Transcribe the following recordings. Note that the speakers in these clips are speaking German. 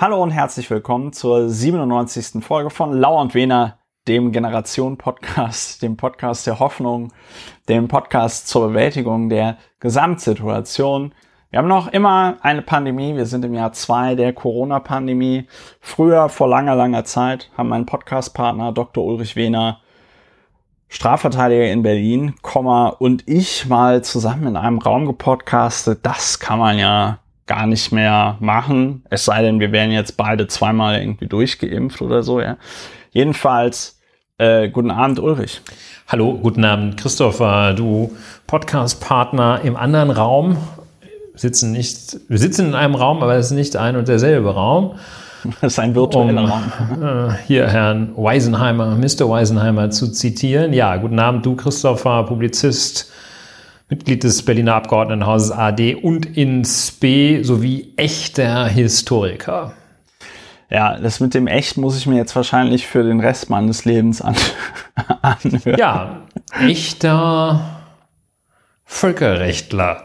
Hallo und herzlich willkommen zur 97. Folge von Lauer und Wehner, dem Generation-Podcast, dem Podcast der Hoffnung, dem Podcast zur Bewältigung der Gesamtsituation. Wir haben noch immer eine Pandemie. Wir sind im Jahr zwei der Corona-Pandemie. Früher, vor langer, langer Zeit, haben mein Podcast-Partner Dr. Ulrich Wehner Strafverteidiger in Berlin, und ich mal zusammen in einem Raum gepodcastet. Das kann man ja gar nicht mehr machen. Es sei denn, wir wären jetzt beide zweimal irgendwie durchgeimpft oder so, ja. Jedenfalls, äh, guten Abend, Ulrich. Hallo, guten Abend, Christopher. Du Podcast-Partner im anderen Raum. Sitzen nicht, wir sitzen in einem Raum, aber es ist nicht ein und derselbe Raum. Das ist ein virtueller um, Raum. Äh, hier Herrn Weisenheimer, Mr. Weisenheimer zu zitieren. Ja, guten Abend, du Christopher, Publizist, Mitglied des Berliner Abgeordnetenhauses AD und ins B sowie echter Historiker. Ja, das mit dem Echt muss ich mir jetzt wahrscheinlich für den Rest meines Lebens an anhören. Ja, echter Völkerrechtler.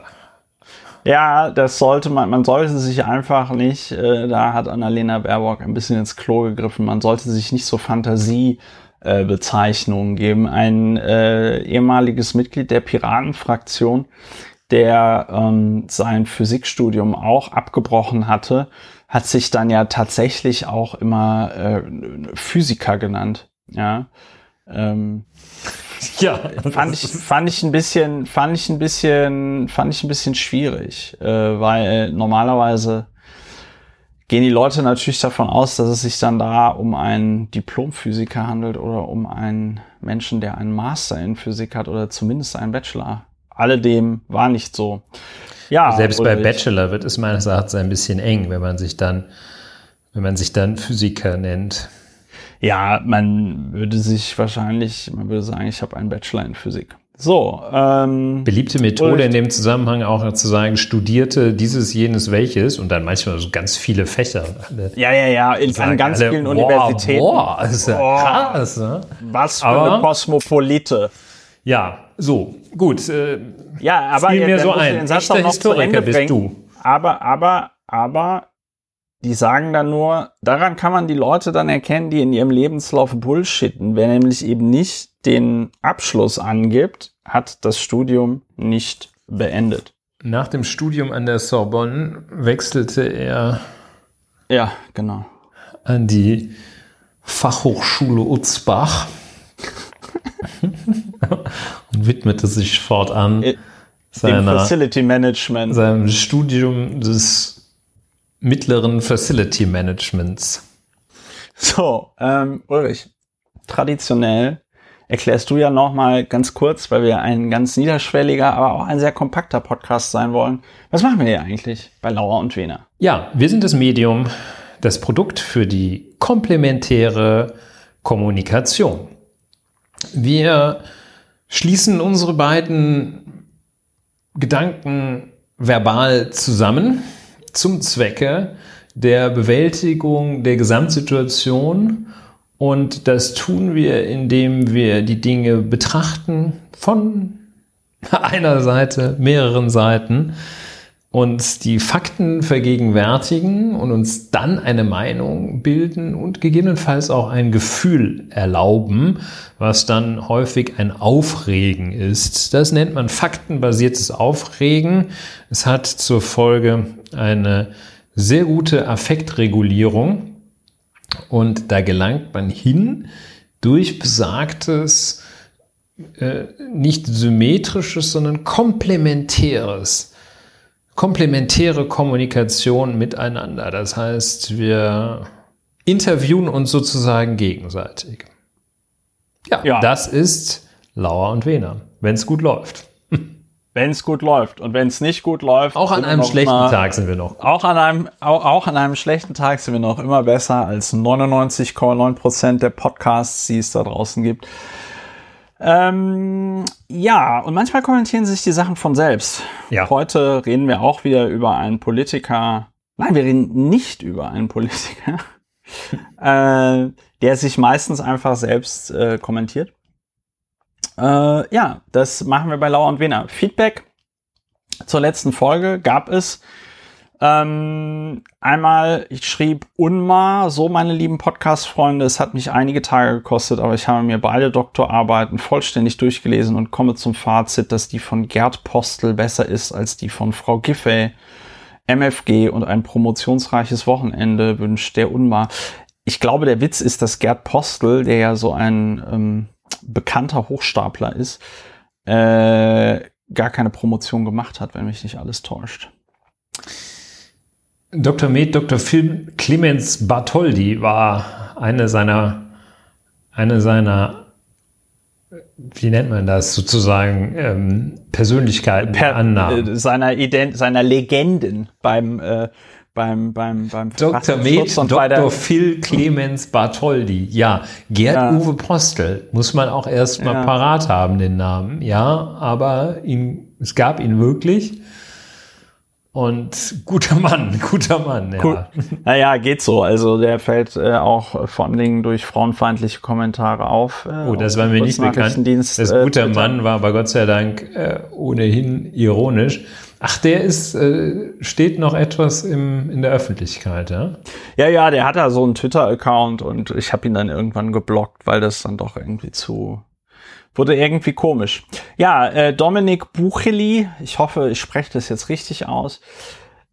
Ja, das sollte man, man sollte sich einfach nicht, äh, da hat Annalena Baerbock ein bisschen ins Klo gegriffen, man sollte sich nicht so Fantasiebezeichnungen äh, geben. Ein äh, ehemaliges Mitglied der Piratenfraktion, der ähm, sein Physikstudium auch abgebrochen hatte, hat sich dann ja tatsächlich auch immer äh, Physiker genannt. Ja. Ähm, ja, fand ich, fand ich ein bisschen, fand ich ein bisschen, fand ich ein bisschen schwierig, äh, weil normalerweise gehen die Leute natürlich davon aus, dass es sich dann da um einen Diplomphysiker handelt oder um einen Menschen, der einen Master in Physik hat oder zumindest einen Bachelor. Alledem war nicht so. Ja, selbst bei Bachelor wird es meines Erachtens ein bisschen eng, wenn man sich dann, wenn man sich dann Physiker nennt. Ja, man würde sich wahrscheinlich, man würde sagen, ich habe einen Bachelor in Physik. So. Ähm, Beliebte Methode in dem Zusammenhang auch zu sagen, studierte dieses, jenes, welches und dann manchmal so ganz viele Fächer. Ja, ja, ja, in, an ganz alle, vielen boah, Universitäten. Boah, das ist ja boah, krass. Ne? Was für aber, eine Kosmopolite. Ja, so, gut. Äh, ja, aber ja, mir so ein. Echter Historiker bist du. Aber, aber, aber die sagen dann nur, daran kann man die Leute dann erkennen, die in ihrem Lebenslauf bullshitten. Wer nämlich eben nicht den Abschluss angibt, hat das Studium nicht beendet. Nach dem Studium an der Sorbonne wechselte er ja, genau. an die Fachhochschule Utzbach und widmete sich fortan seiner, Facility Management. seinem Studium des mittleren Facility Managements. So, ähm, Ulrich, traditionell erklärst du ja nochmal ganz kurz, weil wir ein ganz niederschwelliger, aber auch ein sehr kompakter Podcast sein wollen. Was machen wir hier eigentlich bei Lauer und Wiener? Ja, wir sind das Medium, das Produkt für die komplementäre Kommunikation. Wir schließen unsere beiden Gedanken verbal zusammen zum Zwecke der Bewältigung der Gesamtsituation. Und das tun wir, indem wir die Dinge betrachten von einer Seite, mehreren Seiten, uns die Fakten vergegenwärtigen und uns dann eine Meinung bilden und gegebenenfalls auch ein Gefühl erlauben, was dann häufig ein Aufregen ist. Das nennt man faktenbasiertes Aufregen. Es hat zur Folge eine sehr gute Affektregulierung und da gelangt man hin durch besagtes, äh, nicht symmetrisches, sondern komplementäres komplementäre Kommunikation miteinander. Das heißt, wir interviewen uns sozusagen gegenseitig. Ja, ja. das ist Lauer und Wehner, wenn es gut läuft. Wenn es gut läuft und wenn es nicht gut läuft. Auch an einem schlechten immer, Tag sind wir noch. Auch an einem, auch, auch an einem schlechten Tag sind wir noch immer besser als 99,9 Prozent der Podcasts, die es da draußen gibt. Ähm, ja, und manchmal kommentieren sich die Sachen von selbst. Ja. Heute reden wir auch wieder über einen Politiker. Nein, wir reden nicht über einen Politiker, äh, der sich meistens einfach selbst äh, kommentiert. Äh, ja, das machen wir bei Lauer und Wiener. Feedback zur letzten Folge gab es Ähm, einmal, ich schrieb Unma, so meine lieben Podcast-Freunde, es hat mich einige Tage gekostet, aber ich habe mir beide Doktorarbeiten vollständig durchgelesen und komme zum Fazit, dass die von Gerd Postel besser ist als die von Frau Giffey. MFG und ein promotionsreiches Wochenende wünscht der Unma. Ich glaube, der Witz ist, dass Gerd Postel, der ja so ein ähm, bekannter Hochstapler ist, äh, gar keine Promotion gemacht hat, wenn mich nicht alles täuscht. Dr. Med, Dr. Phil Clemens Bartholdi war eine seiner, eine seiner, wie nennt man das, sozusagen ähm, Persönlichkeiten, per, Annahmen. Äh, seiner, Ident seiner Legenden beim äh, beim, beim, beim Dr. Med, Dr. Phil Clemens Bartholdi. Ja, Gerd ja. Uwe Postel muss man auch erst mal ja. parat haben, den Namen. Ja, aber ihn, es gab ihn wirklich. Und guter Mann, guter Mann, ja. Cool. Naja, geht so. Also der fällt äh, auch vor allen Dingen durch frauenfeindliche Kommentare auf. Äh, oh, das war mir nicht bekannt. Das äh, guter Mann war aber Gott sei Dank äh, ohnehin ironisch. Ach, der ist, äh, steht noch etwas im, in der Öffentlichkeit, ja? Ja, ja, der hat da so einen Twitter-Account und ich habe ihn dann irgendwann geblockt, weil das dann doch irgendwie zu wurde irgendwie komisch. Ja, äh, Dominik Bucheli, ich hoffe, ich spreche das jetzt richtig aus.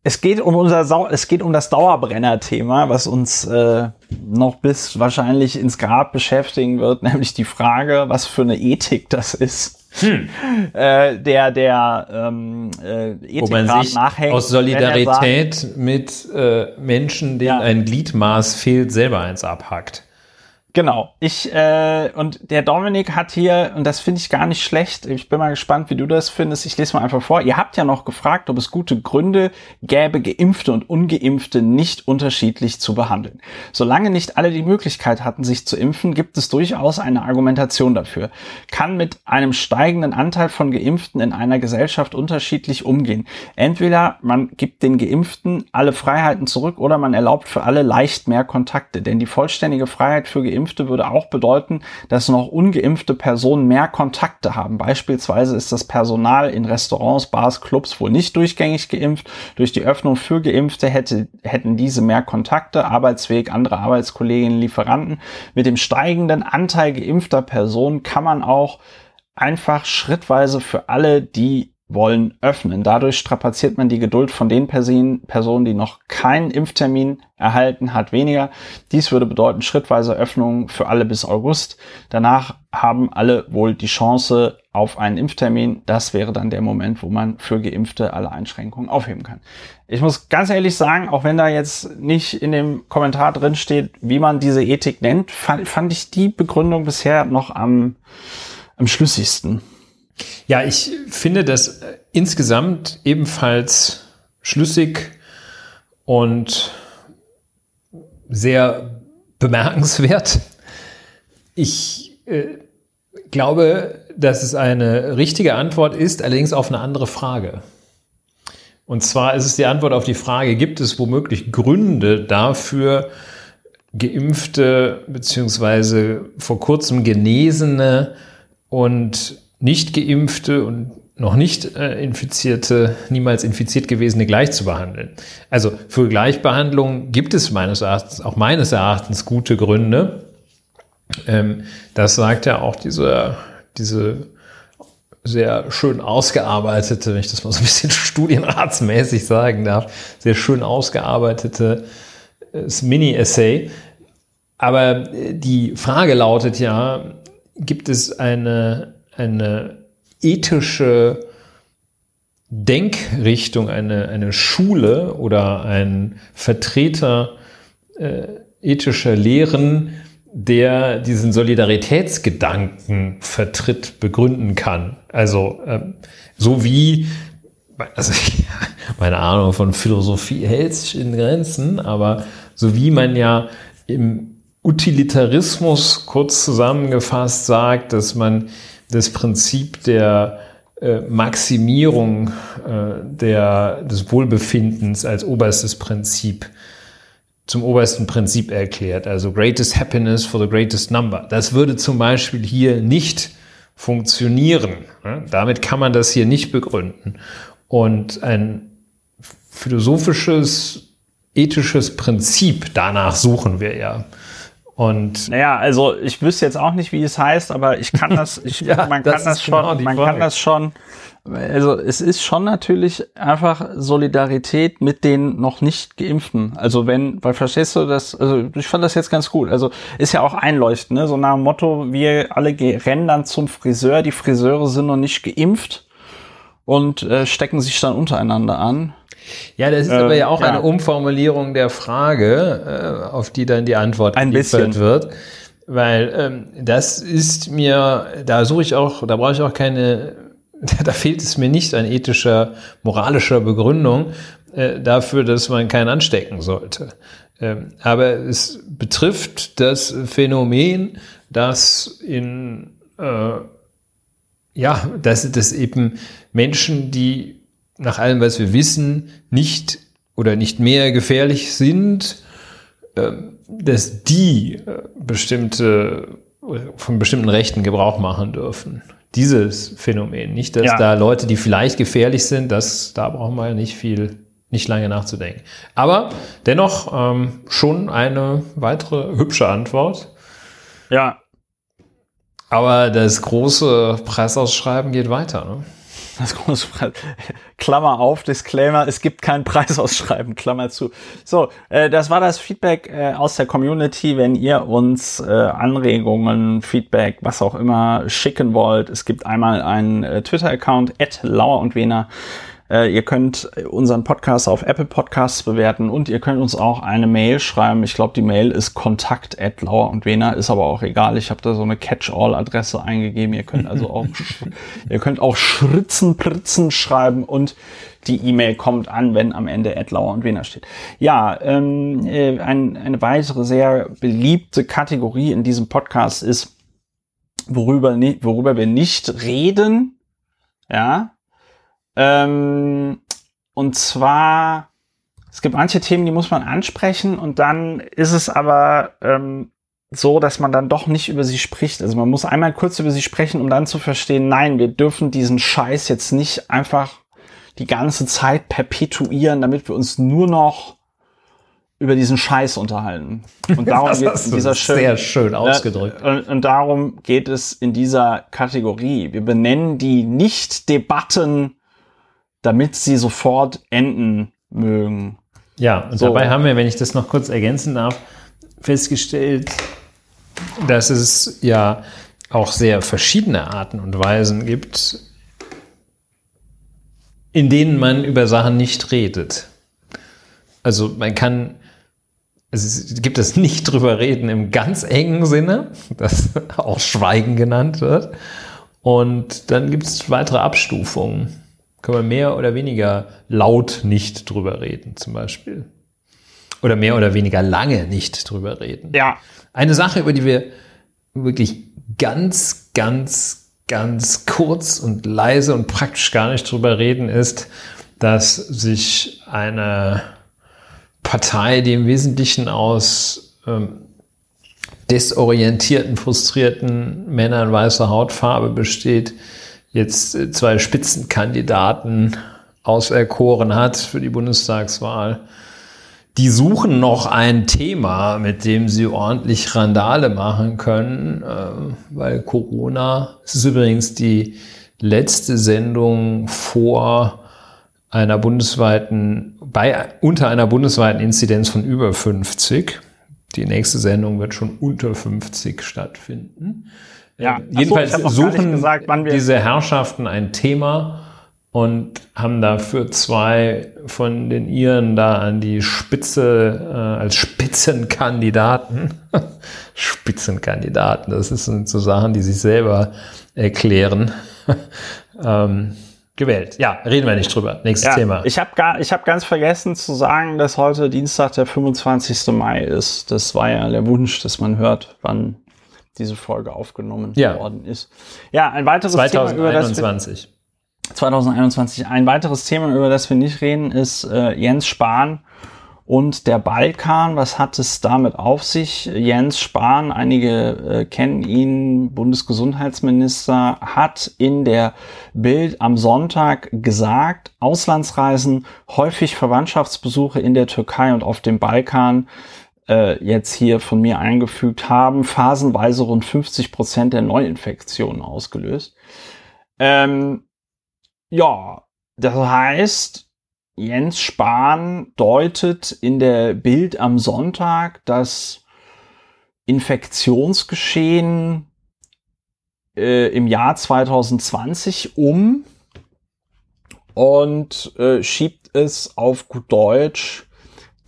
Es geht um unser Sau es geht um das Dauerbrenner-Thema, was uns äh, noch bis wahrscheinlich ins Grab beschäftigen wird, nämlich die Frage, was für eine Ethik das ist. Hm. Äh, der der ähm, äh, Ethikrat nachhängt. Aus Solidarität sagt, mit äh, Menschen, denen ja. ein Gliedmaß fehlt, selber eins abhackt. Genau. Ich äh, und der Dominik hat hier und das finde ich gar nicht schlecht. Ich bin mal gespannt, wie du das findest. Ich lese mal einfach vor. Ihr habt ja noch gefragt, ob es gute Gründe gäbe, geimpfte und ungeimpfte nicht unterschiedlich zu behandeln. Solange nicht alle die Möglichkeit hatten, sich zu impfen, gibt es durchaus eine Argumentation dafür. Kann mit einem steigenden Anteil von Geimpften in einer Gesellschaft unterschiedlich umgehen. Entweder man gibt den Geimpften alle Freiheiten zurück oder man erlaubt für alle leicht mehr Kontakte, denn die vollständige Freiheit für Geimpfte Geimpfte würde auch bedeuten, dass noch ungeimpfte Personen mehr Kontakte haben. Beispielsweise ist das Personal in Restaurants, Bars, Clubs wohl nicht durchgängig geimpft. Durch die Öffnung für Geimpfte hätte, hätten diese mehr Kontakte, Arbeitsweg, andere Arbeitskolleginnen, Lieferanten. Mit dem steigenden Anteil geimpfter Personen kann man auch einfach schrittweise für alle, die wollen öffnen. Dadurch strapaziert man die Geduld von den Personen, die noch keinen Impftermin erhalten hat, weniger. Dies würde bedeuten schrittweise Öffnung für alle bis August. Danach haben alle wohl die Chance auf einen Impftermin. Das wäre dann der Moment, wo man für Geimpfte alle Einschränkungen aufheben kann. Ich muss ganz ehrlich sagen, auch wenn da jetzt nicht in dem Kommentar drin steht, wie man diese Ethik nennt, fand, fand ich die Begründung bisher noch am, am schlüssigsten. Ja, ich finde das äh, insgesamt ebenfalls schlüssig und sehr bemerkenswert. Ich äh, glaube, dass es eine richtige Antwort ist, allerdings auf eine andere Frage. Und zwar ist es die Antwort auf die Frage, gibt es womöglich Gründe dafür, geimpfte beziehungsweise vor kurzem genesene und nicht geimpfte und noch nicht äh, infizierte, niemals infiziert gewesene gleich zu behandeln. Also für Gleichbehandlung gibt es meines Erachtens, auch meines Erachtens gute Gründe. Ähm, das sagt ja auch diese, diese sehr schön ausgearbeitete, wenn ich das mal so ein bisschen studienratsmäßig sagen darf, sehr schön ausgearbeitete äh, Mini-Essay. Aber äh, die Frage lautet ja, gibt es eine eine ethische Denkrichtung, eine, eine Schule oder ein Vertreter äh, ethischer Lehren, der diesen Solidaritätsgedanken vertritt, begründen kann. Also ähm, so wie, also meine Ahnung von Philosophie hält sich in Grenzen, aber so wie man ja im Utilitarismus kurz zusammengefasst sagt, dass man das Prinzip der äh, Maximierung äh, der, des Wohlbefindens als oberstes Prinzip zum obersten Prinzip erklärt. Also greatest happiness for the greatest number. Das würde zum Beispiel hier nicht funktionieren. Damit kann man das hier nicht begründen. Und ein philosophisches, ethisches Prinzip. Danach suchen wir ja. Und naja, also ich wüsste jetzt auch nicht, wie es heißt, aber ich kann das, ich, ja, man das kann das schon, genau man Frage. kann das schon, also es ist schon natürlich einfach Solidarität mit den noch nicht Geimpften. Also wenn, weil verstehst du das, also ich fand das jetzt ganz gut. Also ist ja auch einleuchtend, ne? so nach dem Motto, wir alle rennen dann zum Friseur, die Friseure sind noch nicht geimpft und äh, stecken sich dann untereinander an. Ja, das ist äh, aber ja auch ja. eine Umformulierung der Frage, äh, auf die dann die Antwort Ein bisschen. wird. Weil ähm, das ist mir, da suche ich auch, da brauche ich auch keine, da fehlt es mir nicht an ethischer, moralischer Begründung äh, dafür, dass man keinen anstecken sollte. Ähm, aber es betrifft das Phänomen, dass in äh, ja, dass, dass eben Menschen, die nach allem, was wir wissen, nicht oder nicht mehr gefährlich sind, ähm, dass die äh, bestimmte von bestimmten Rechten Gebrauch machen dürfen. Dieses Phänomen, nicht, dass ja. da Leute, die vielleicht gefährlich sind, das, da brauchen wir nicht viel, nicht lange nachzudenken. Aber dennoch ähm, schon eine weitere hübsche Antwort. Ja. Aber das große Preisausschreiben geht weiter. Ne? Das große Klammer auf, Disclaimer, es gibt kein Preisausschreiben, Klammer zu. So, äh, das war das Feedback äh, aus der Community. Wenn ihr uns äh, Anregungen, Feedback, was auch immer schicken wollt, es gibt einmal einen äh, Twitter-Account, at Lauer und Wener. Äh, ihr könnt unseren Podcast auf Apple Podcasts bewerten und ihr könnt uns auch eine Mail schreiben. Ich glaube, die Mail ist kontakt at lauer und Wena, ist aber auch egal. Ich habe da so eine Catch-all-Adresse eingegeben. Ihr könnt also auch, ihr könnt auch Schritzen, Pritzen schreiben und die E-Mail kommt an, wenn am Ende at lauer und Wena steht. Ja, ähm, äh, ein, eine weitere sehr beliebte Kategorie in diesem Podcast ist, worüber, worüber wir nicht reden. Ja, ähm, und zwar, es gibt manche Themen, die muss man ansprechen und dann ist es aber ähm, so, dass man dann doch nicht über sie spricht. Also man muss einmal kurz über sie sprechen, um dann zu verstehen, nein, wir dürfen diesen Scheiß jetzt nicht einfach die ganze Zeit perpetuieren, damit wir uns nur noch über diesen Scheiß unterhalten. Und darum geht es in dieser schön, sehr schön ausgedrückt. Und, und, darum geht es in dieser Kategorie. Wir benennen die Nicht-Debatten damit sie sofort enden mögen. Ja, und so. dabei haben wir, wenn ich das noch kurz ergänzen darf, festgestellt, dass es ja auch sehr verschiedene Arten und Weisen gibt, in denen man über Sachen nicht redet. Also man kann, es gibt es nicht drüber reden im ganz engen Sinne, das auch Schweigen genannt wird. Und dann gibt es weitere Abstufungen können wir mehr oder weniger laut nicht drüber reden, zum Beispiel. Oder mehr oder weniger lange nicht drüber reden. Ja. Eine Sache, über die wir wirklich ganz, ganz, ganz kurz und leise und praktisch gar nicht drüber reden, ist, dass sich eine Partei, die im Wesentlichen aus ähm, desorientierten, frustrierten Männern weißer Hautfarbe besteht, jetzt äh, zwei Spitzenkandidaten auserkoren hat für die Bundestagswahl. Die suchen noch ein Thema, mit dem sie ordentlich Randale machen können, äh, weil Corona, es ist übrigens die letzte Sendung vor einer bundesweiten, bei, unter einer bundesweiten Inzidenz von über 50. Die nächste Sendung wird schon unter 50 stattfinden. Ja, jedenfalls so, suchen gesagt, diese Herrschaften ein Thema und haben dafür zwei von den Iren da an die Spitze äh, als Spitzenkandidaten. Spitzenkandidaten, das sind so Sachen, die sich selber erklären. ähm, gewählt. Ja, reden wir nicht drüber. Nächstes ja, Thema. Ich habe hab ganz vergessen zu sagen, dass heute Dienstag der 25. Mai ist. Das war ja der Wunsch, dass man hört, wann diese Folge aufgenommen ja. worden ist. Ja, ein weiteres 2021. Thema, über das wir, 2021. Ein weiteres Thema, über das wir nicht reden, ist äh, Jens Spahn und der Balkan. Was hat es damit auf sich? Jens Spahn, einige äh, kennen ihn, Bundesgesundheitsminister, hat in der Bild am Sonntag gesagt, Auslandsreisen, häufig Verwandtschaftsbesuche in der Türkei und auf dem Balkan äh, jetzt hier von mir eingefügt haben, phasenweise rund 50 Prozent der Neuinfektionen ausgelöst. Ähm, ja, das heißt, Jens Spahn deutet in der Bild am Sonntag das Infektionsgeschehen äh, im Jahr 2020 um und äh, schiebt es auf gut Deutsch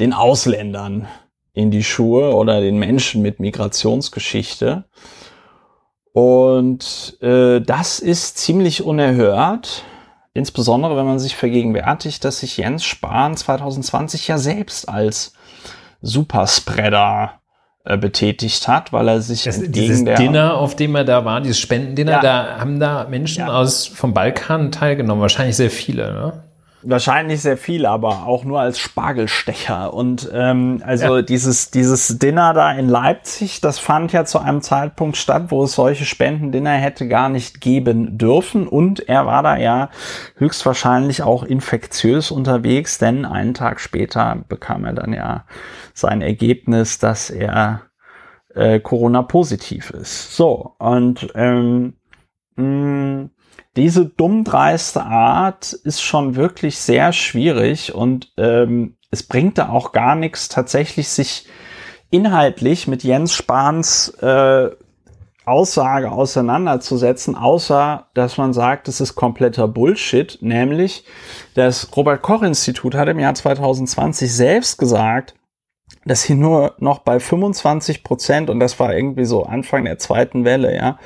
den Ausländern in die Schuhe oder den Menschen mit Migrationsgeschichte. Und äh, das ist ziemlich unerhört, insbesondere wenn man sich vergegenwärtigt, dass sich Jens Spahn 2020 ja selbst als Superspreader äh, betätigt hat, weil er sich das, entgegen dieses der Dinner, auf dem er da war, dieses Spendendinner, ja. da haben da Menschen ja. aus vom Balkan teilgenommen, wahrscheinlich sehr viele. Ne? Wahrscheinlich sehr viel, aber auch nur als Spargelstecher. Und ähm, also ja. dieses, dieses Dinner da in Leipzig, das fand ja zu einem Zeitpunkt statt, wo es solche Spendendinner hätte gar nicht geben dürfen. Und er war da ja höchstwahrscheinlich auch infektiös unterwegs, denn einen Tag später bekam er dann ja sein Ergebnis, dass er äh, Corona-positiv ist. So, und ähm, mh, diese dummdreiste Art ist schon wirklich sehr schwierig und ähm, es bringt da auch gar nichts, tatsächlich sich inhaltlich mit Jens Spahns äh, Aussage auseinanderzusetzen, außer dass man sagt, es ist kompletter Bullshit, nämlich das Robert Koch Institut hat im Jahr 2020 selbst gesagt, dass sie nur noch bei 25 Prozent, und das war irgendwie so Anfang der zweiten Welle, ja,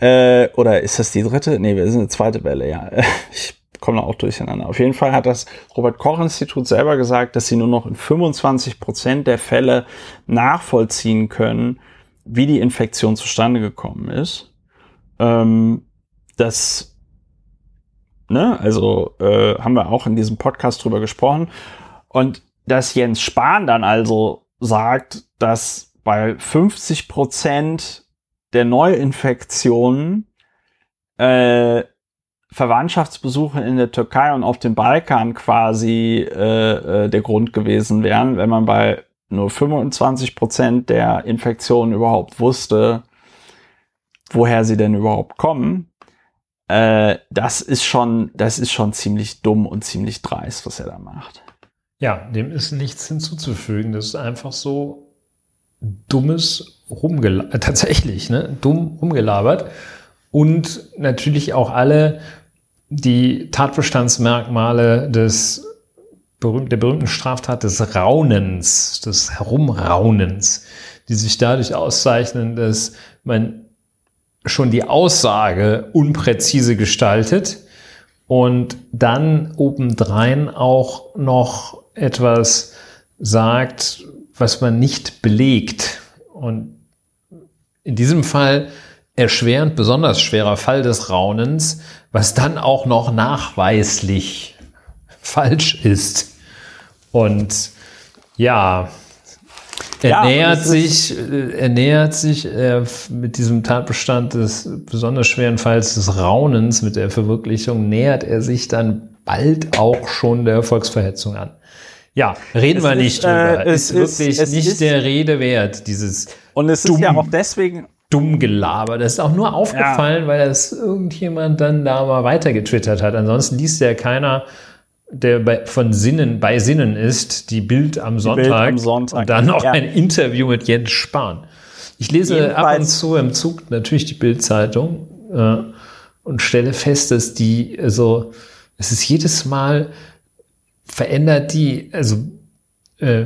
äh, oder ist das die dritte? Nee, wir sind eine zweite Welle, ja. Ich komme da auch durcheinander. Auf jeden Fall hat das Robert Koch Institut selber gesagt, dass sie nur noch in 25 Prozent der Fälle nachvollziehen können, wie die Infektion zustande gekommen ist. Ähm, das, ne, also äh, haben wir auch in diesem Podcast drüber gesprochen. Und dass Jens Spahn dann also sagt, dass bei 50 Prozent der Neuinfektionen äh, Verwandtschaftsbesuche in der Türkei und auf dem Balkan quasi äh, äh, der Grund gewesen wären, wenn man bei nur 25 Prozent der Infektionen überhaupt wusste, woher sie denn überhaupt kommen. Äh, das ist schon, das ist schon ziemlich dumm und ziemlich dreist, was er da macht. Ja, dem ist nichts hinzuzufügen. Das ist einfach so dummes rumgelabert, äh, tatsächlich, ne, dumm rumgelabert. Und natürlich auch alle die Tatbestandsmerkmale des berühmt, der berühmten Straftat des Raunens, des Herumraunens, die sich dadurch auszeichnen, dass man schon die Aussage unpräzise gestaltet und dann obendrein auch noch etwas sagt, was man nicht belegt. Und in diesem Fall erschwerend besonders schwerer Fall des Raunens, was dann auch noch nachweislich falsch ist. Und ja, er ja, nähert sich, äh, er nähert sich äh, mit diesem Tatbestand des besonders schweren Falls des Raunens, mit der Verwirklichung, nähert er sich dann bald auch schon der Volksverhetzung an. Ja, reden es wir nicht ist, drüber. Äh, es ist wirklich nicht ist, der Rede wert, dieses und es dumm, ist ja auch deswegen dumm gelabert. Das ist auch nur aufgefallen, ja. weil das irgendjemand dann da mal weiter getwittert hat. Ansonsten liest ja keiner, der bei, von Sinnen bei Sinnen ist, die Bild am Sonntag, Bild am Sonntag. und dann noch ja. ein Interview mit Jens Spahn. Ich lese Jedenfalls. ab und zu im Zug natürlich die Bildzeitung äh, und stelle fest, dass die also es ist jedes Mal verändert die also äh,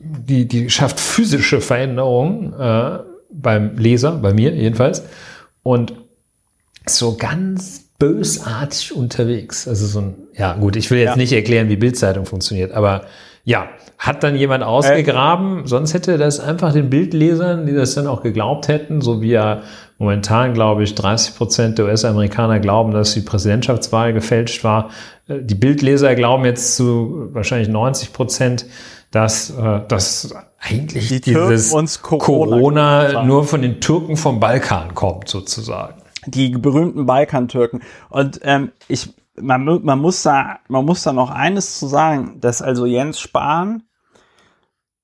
die, die schafft physische Veränderungen äh, beim Leser, bei mir jedenfalls. Und so ganz bösartig unterwegs. Also so ein, ja gut, ich will jetzt ja. nicht erklären, wie Bildzeitung funktioniert, aber ja, hat dann jemand ausgegraben, äh, sonst hätte das einfach den Bildlesern, die das dann auch geglaubt hätten, so wie ja momentan, glaube ich, 30 Prozent der US-Amerikaner glauben, dass die Präsidentschaftswahl gefälscht war. Äh, die Bildleser glauben jetzt zu wahrscheinlich 90 Prozent, dass, äh, dass eigentlich Die dieses Corona Corona, nur von den Türken vom Balkan kommt, sozusagen. die berühmten Balkantürken. Und ähm, ich, man, man muss da, man muss da noch eines zu sagen, dass also Jens Spahn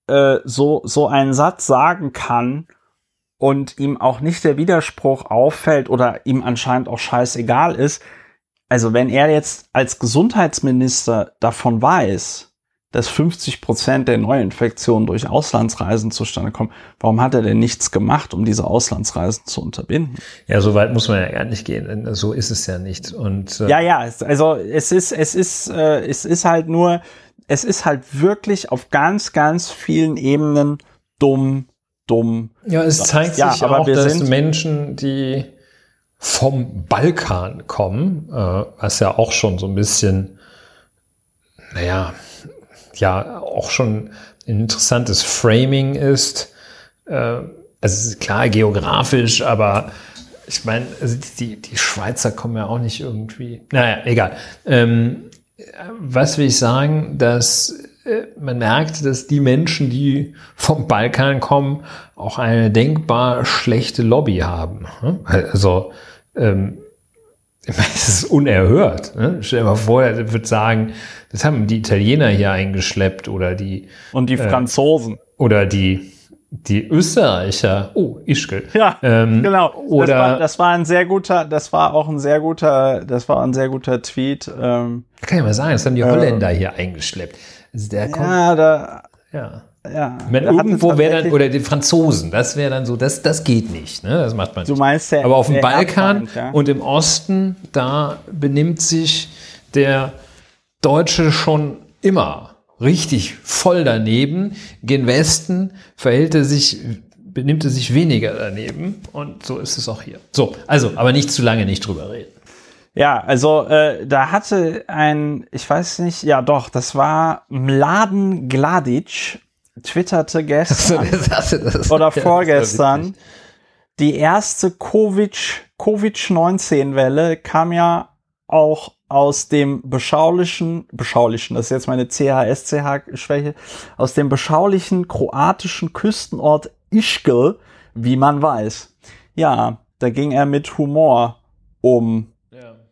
äh, so so einen Satz sagen kann und ihm auch nicht der Widerspruch auffällt oder ihm anscheinend auch scheißegal ist. Also wenn er jetzt als Gesundheitsminister davon weiß, dass 50 Prozent der Neuinfektionen durch Auslandsreisen zustande kommen, warum hat er denn nichts gemacht, um diese Auslandsreisen zu unterbinden? Ja, so weit muss man ja gar nicht gehen. So ist es ja nicht. Und äh, Ja, ja, also es ist, es ist, äh, es ist halt nur, es ist halt wirklich auf ganz, ganz vielen Ebenen dumm, dumm. Ja, es zeigt Ja, sich aber auch, wir dass sind- Menschen, die vom Balkan kommen, äh, was ja auch schon so ein bisschen, naja, ja, auch schon ein interessantes Framing ist. Äh, also es klar geografisch, aber ich meine, also die, die Schweizer kommen ja auch nicht irgendwie. Naja, egal. Ähm, was will ich sagen, dass äh, man merkt, dass die Menschen, die vom Balkan kommen, auch eine denkbar schlechte Lobby haben. ne? Also, ähm, es ist unerhört. Ne? Stell dir mal vor, er wird sagen, das haben die Italiener hier eingeschleppt oder die, Und die Franzosen. oder die, die Österreicher. Oh, Ischgl. Ja, Ähm, genau. Oder das, war, das war ein sehr guter, das war auch ein sehr guter, das war ein sehr guter Tweet. Ähm, kann ich mal sagen, das haben die Holländer hier eingeschleppt. Also ja, da, ja. Ja. Ich meine, irgendwo wäre dann, oder die Franzosen, das wäre dann so, das, das geht nicht, ne? Das macht man Du nicht. meinst der, Aber auf dem Balkan Erdfeind, ja? und im Osten, da benimmt sich der Deutsche schon immer richtig voll daneben. Gen Westen verhält er sich, benimmt er sich weniger daneben. Und so ist es auch hier. So, also, aber nicht zu lange nicht drüber reden. Ja, also äh, da hatte ein, ich weiß nicht, ja doch, das war Mladen Gladic, twitterte gestern oder vorgestern, die erste Covid, Covid-19-Welle kam ja auch aus dem beschaulichen, beschaulichen, das ist jetzt meine CHSCH-Schwäche, aus dem beschaulichen kroatischen Küstenort Ischgl, wie man weiß. Ja, da ging er mit Humor um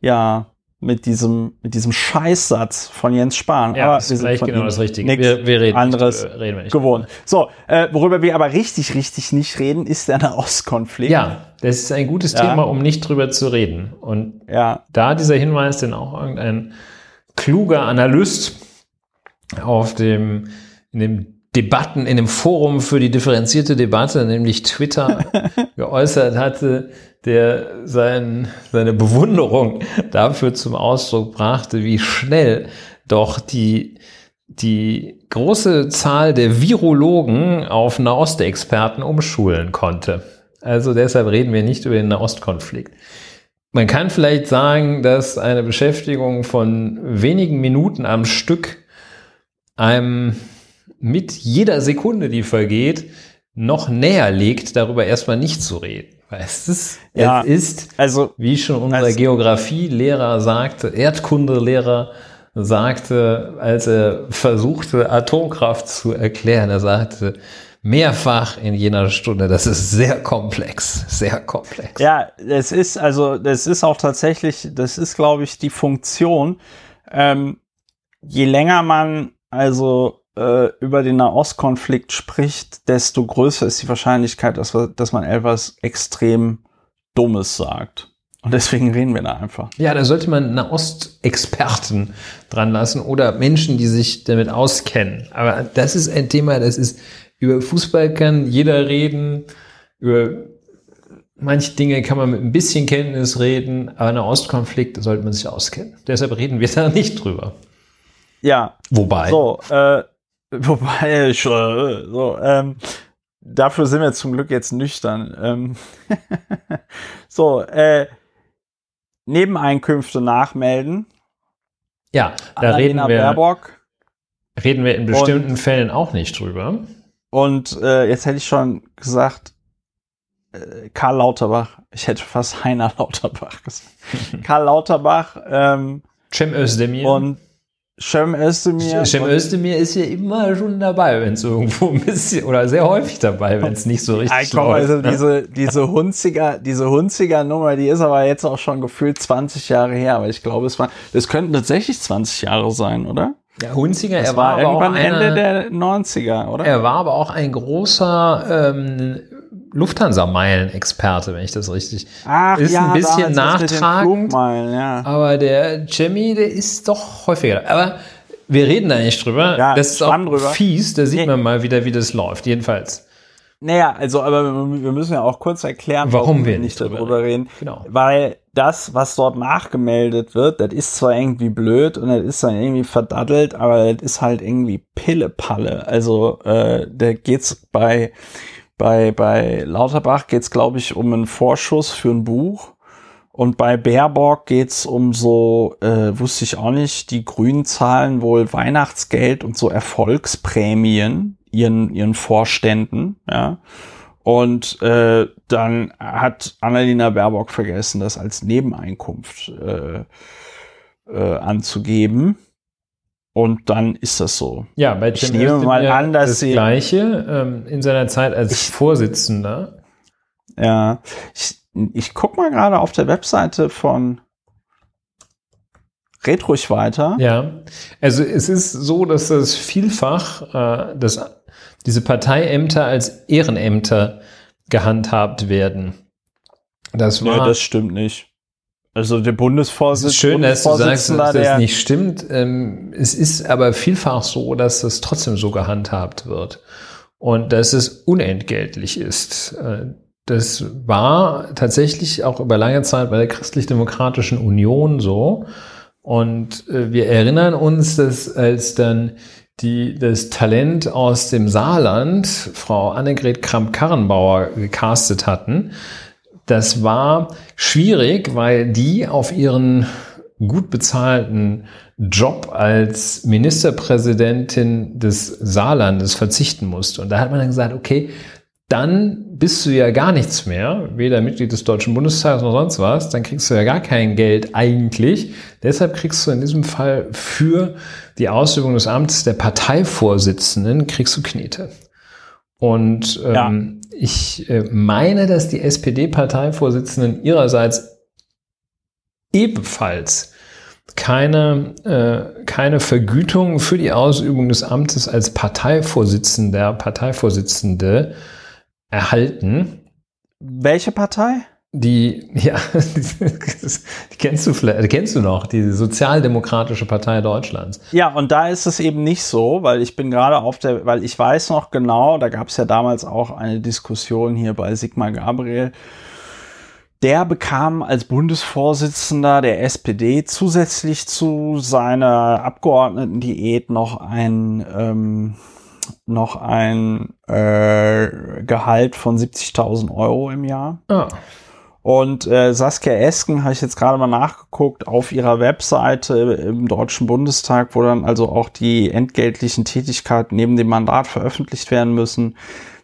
ja, mit diesem, mit diesem Scheißsatz von Jens Spahn. Ja, Aber ist sind vielleicht von genau das Richtige. Wir, wir reden anderes nicht, reden wir nicht. gewohnt. So, äh, worüber wir aber richtig, richtig nicht reden, ist der Nahostkonflikt. Ja, das ist ein gutes Ja. Thema, um nicht drüber zu reden. Und Ja, da dieser Hinweis, den auch irgendein kluger Analyst auf dem, in dem Debatten, in dem Forum für die differenzierte Debatte, nämlich Twitter, geäußert hatte, der sein, seine Bewunderung dafür zum Ausdruck brachte, wie schnell doch die, die große Zahl der Virologen auf Nahostexperten umschulen konnte. Also deshalb reden wir nicht über den Nahostkonflikt. Man kann vielleicht sagen, dass eine Beschäftigung von wenigen Minuten am Stück einem mit jeder Sekunde, die vergeht, noch näher legt, darüber erstmal nicht zu reden. Es ist, Ja. es ist also wie schon unser Also- Geografielehrer sagte, Erdkundelehrer sagte, als er versuchte, Atomkraft zu erklären, er sagte mehrfach in jener Stunde, das ist sehr komplex, sehr komplex. Ja, es ist also, das ist auch tatsächlich, das ist, glaube ich, die Funktion. Ähm, je länger man also äh, über den Nahostkonflikt spricht, desto größer ist die Wahrscheinlichkeit, dass, wir, dass man etwas extrem Dummes sagt. Und deswegen reden wir da einfach. Ja, da sollte man Nahost-Experten dran lassen oder Menschen, die sich damit auskennen. Aber das ist ein Thema, das ist, über Fußball kann jeder reden, über manche Dinge kann man mit ein bisschen Kenntnis reden, aber Nahostkonflikt sollte man sich auskennen. Deshalb reden wir da nicht drüber. Ja, Wobei. So, äh, wobei, ich, äh, so, ähm, dafür sind wir zum Glück jetzt nüchtern. Ähm, so, äh, Nebeneinkünfte nachmelden. Ja, da reden wir, Baerbock. reden wir in bestimmten Fällen auch nicht drüber. Und äh, jetzt hätte ich schon gesagt, äh, Karl Lauterbach. Ich hätte fast Heiner Lauterbach gesagt. Karl Lauterbach ähm, Cem Özdemir. und Cem Özdemir. Cem Özdemir ist ja immer schon dabei, wenn es irgendwo ein bisschen, oder sehr häufig dabei, wenn es nicht so richtig ja, komm, läuft. Also ne? diese, diese Hunziger, diese Hunziger Nummer, die ist aber jetzt auch schon gefühlt 20 Jahre her, aber ich glaube, es war, das könnten tatsächlich 20 Jahre sein, oder? Ja, Hunziger, Das er war, war irgendwann Ende der 90er, oder? Er war aber auch ein großer ähm, Lufthansa-Meilen-Experte, wenn ich das richtig. Ach ist ein bisschen nachtragend. Ja. Aber der Jimmy, der ist doch häufiger. Aber wir reden da nicht drüber. Ja, das ist auch drüber. fies. Da sieht Nee. man mal wieder, wie das läuft. Jedenfalls. Naja, also, aber wir müssen ja auch kurz erklären, Warum wir nicht nicht drüber darüber reden. Genau. Weil das, was dort nachgemeldet wird, das ist zwar irgendwie blöd und das ist dann irgendwie verdattelt, aber das ist halt irgendwie Pillepalle. Also, äh, da geht's bei, bei, bei Lauterbach geht's, glaube ich, um einen Vorschuss für ein Buch. Und bei Baerbock geht's um so, äh, wusste ich auch nicht, die Grünen zahlen wohl Weihnachtsgeld und so Erfolgsprämien ihren, ihren Vorständen, ja. Und äh, dann hat Annalena Baerbock vergessen, das als Nebeneinkunft äh, äh, anzugeben. Und dann ist das so. Ja, bei Ich Cem nehme mal an, dass das Gleiche ähm, in seiner Zeit als Vorsitzender. Ja, ich, ich guck mal gerade auf der Webseite von Red ruhig weiter. Ja, also es ist so, dass das vielfach, äh, dass diese Parteiämter als Ehrenämter gehandhabt werden. Das war das stimmt nicht. Also der Es Bundesvorsitzende, ist schön, dass du sagst, dass das nicht stimmt. Ähm, es ist aber vielfach so, dass das trotzdem so gehandhabt wird und dass es unentgeltlich ist. Äh, Das war tatsächlich auch über lange Zeit bei der Christlich-Demokratischen Union so. Und äh, wir erinnern uns, dass als dann die, das Talent aus dem Saarland, Frau Annegret Kramp-Karrenbauer, gecastet hatten, das war schwierig, weil die auf ihren gut bezahlten Job als Ministerpräsidentin des Saarlandes verzichten musste. Und da hat man dann gesagt, okay, dann bist du ja gar nichts mehr, weder Mitglied des Deutschen Bundestags noch sonst was, dann kriegst du ja gar kein Geld eigentlich. Deshalb kriegst du in diesem Fall für die Ausübung des Amtes der Parteivorsitzenden kriegst du Knete. Und ähm, ich äh, meine, dass die SPD-Parteivorsitzenden ihrerseits ebenfalls keine, äh, keine Vergütung für die Ausübung des Amtes als Parteivorsitzender, Parteivorsitzende erhalten. welche Partei? Die, ja, die kennst du vielleicht, kennst du noch, die Sozialdemokratische Partei Deutschlands. Ja, und da ist es eben nicht so, weil ich bin gerade auf der, weil ich weiß noch genau, da gab es ja damals auch eine Diskussion hier bei Sigmar Gabriel. Der bekam als Bundesvorsitzender der SPD zusätzlich zu seiner Abgeordnetendiät noch ein ähm, noch ein äh, Gehalt von 70.000 Euro im Jahr. Ah, Und äh, Saskia Esken habe ich jetzt gerade mal nachgeguckt auf ihrer Webseite im Deutschen Bundestag, wo dann also auch die entgeltlichen Tätigkeiten neben dem Mandat veröffentlicht werden müssen.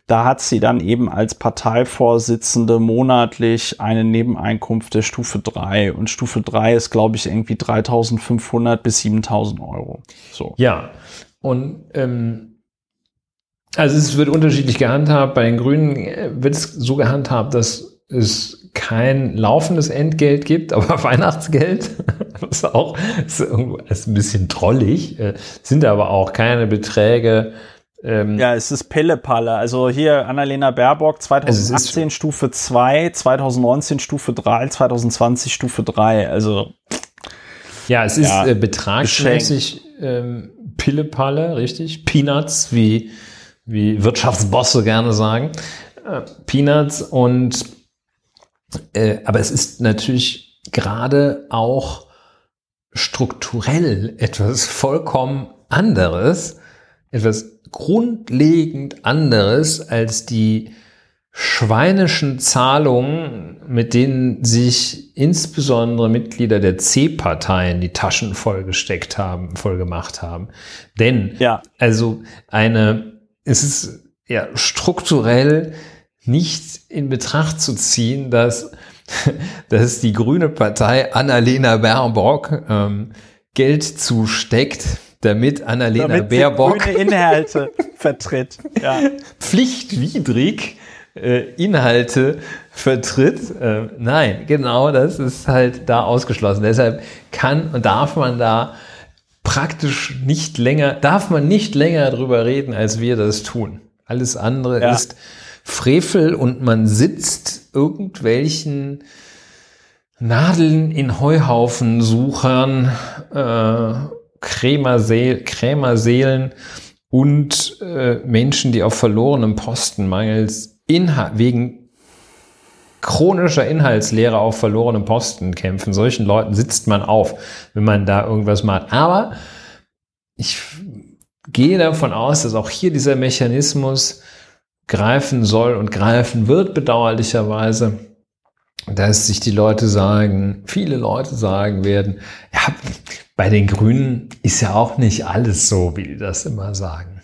Da hat sie dann eben als Parteivorsitzende monatlich eine Nebeneinkunft der Stufe 3. Und Stufe 3 ist, glaube ich, irgendwie 3.500 bis 7.000 Euro. So. ja. Und ähm, also es wird unterschiedlich gehandhabt. Bei den Grünen äh, wird es so gehandhabt, dass es kein laufendes Entgelt gibt, aber Weihnachtsgeld, was auch ist, irgendwo, ist ein bisschen trollig, äh, sind aber auch keine Beträge. Ähm, Ja, es ist Pillepalle. Also hier Annalena Baerbock 2018 Stufe 2, 2019 Stufe 3, 2020 Stufe 3. Also Ja, es ist Ja, äh, betragsmäßig ähm, Pillepalle, richtig? Peanuts, wie, wie Wirtschaftsbosse gerne sagen. Äh, Peanuts und äh, aber es ist natürlich gerade auch strukturell etwas vollkommen anderes, etwas grundlegend anderes als die schweinischen Zahlungen, mit denen sich insbesondere Mitglieder der C-Parteien die Taschen vollgesteckt haben, vollgemacht haben. Denn, Ja. also eine, es ist ja strukturell nicht in Betracht zu ziehen, dass, dass die grüne Partei Annalena Baerbock ähm, Geld zusteckt, damit Annalena Damit Baerbock grüne Inhalte vertritt. Ja. pflichtwidrig äh, Inhalte vertritt. Äh, nein, genau das ist halt da ausgeschlossen. Deshalb kann und darf man da praktisch nicht länger, darf man nicht länger drüber reden, als wir das tun. Alles andere Ja. ist Frevel und man sitzt irgendwelchen Nadeln in Heuhaufen suchern, äh, Krämerseel, Krämerseelen und äh, Menschen, die auf verlorenem Posten mangels Inhalt, wegen chronischer Inhaltslehre auf verlorenem Posten kämpfen. Solchen Leuten sitzt man auf, wenn man da irgendwas macht. Aber ich gehe davon aus, dass auch hier dieser Mechanismus greifen soll und greifen wird, bedauerlicherweise, dass sich die Leute sagen, viele Leute sagen werden, ja, bei den Grünen ist ja auch nicht alles so, wie die das immer sagen.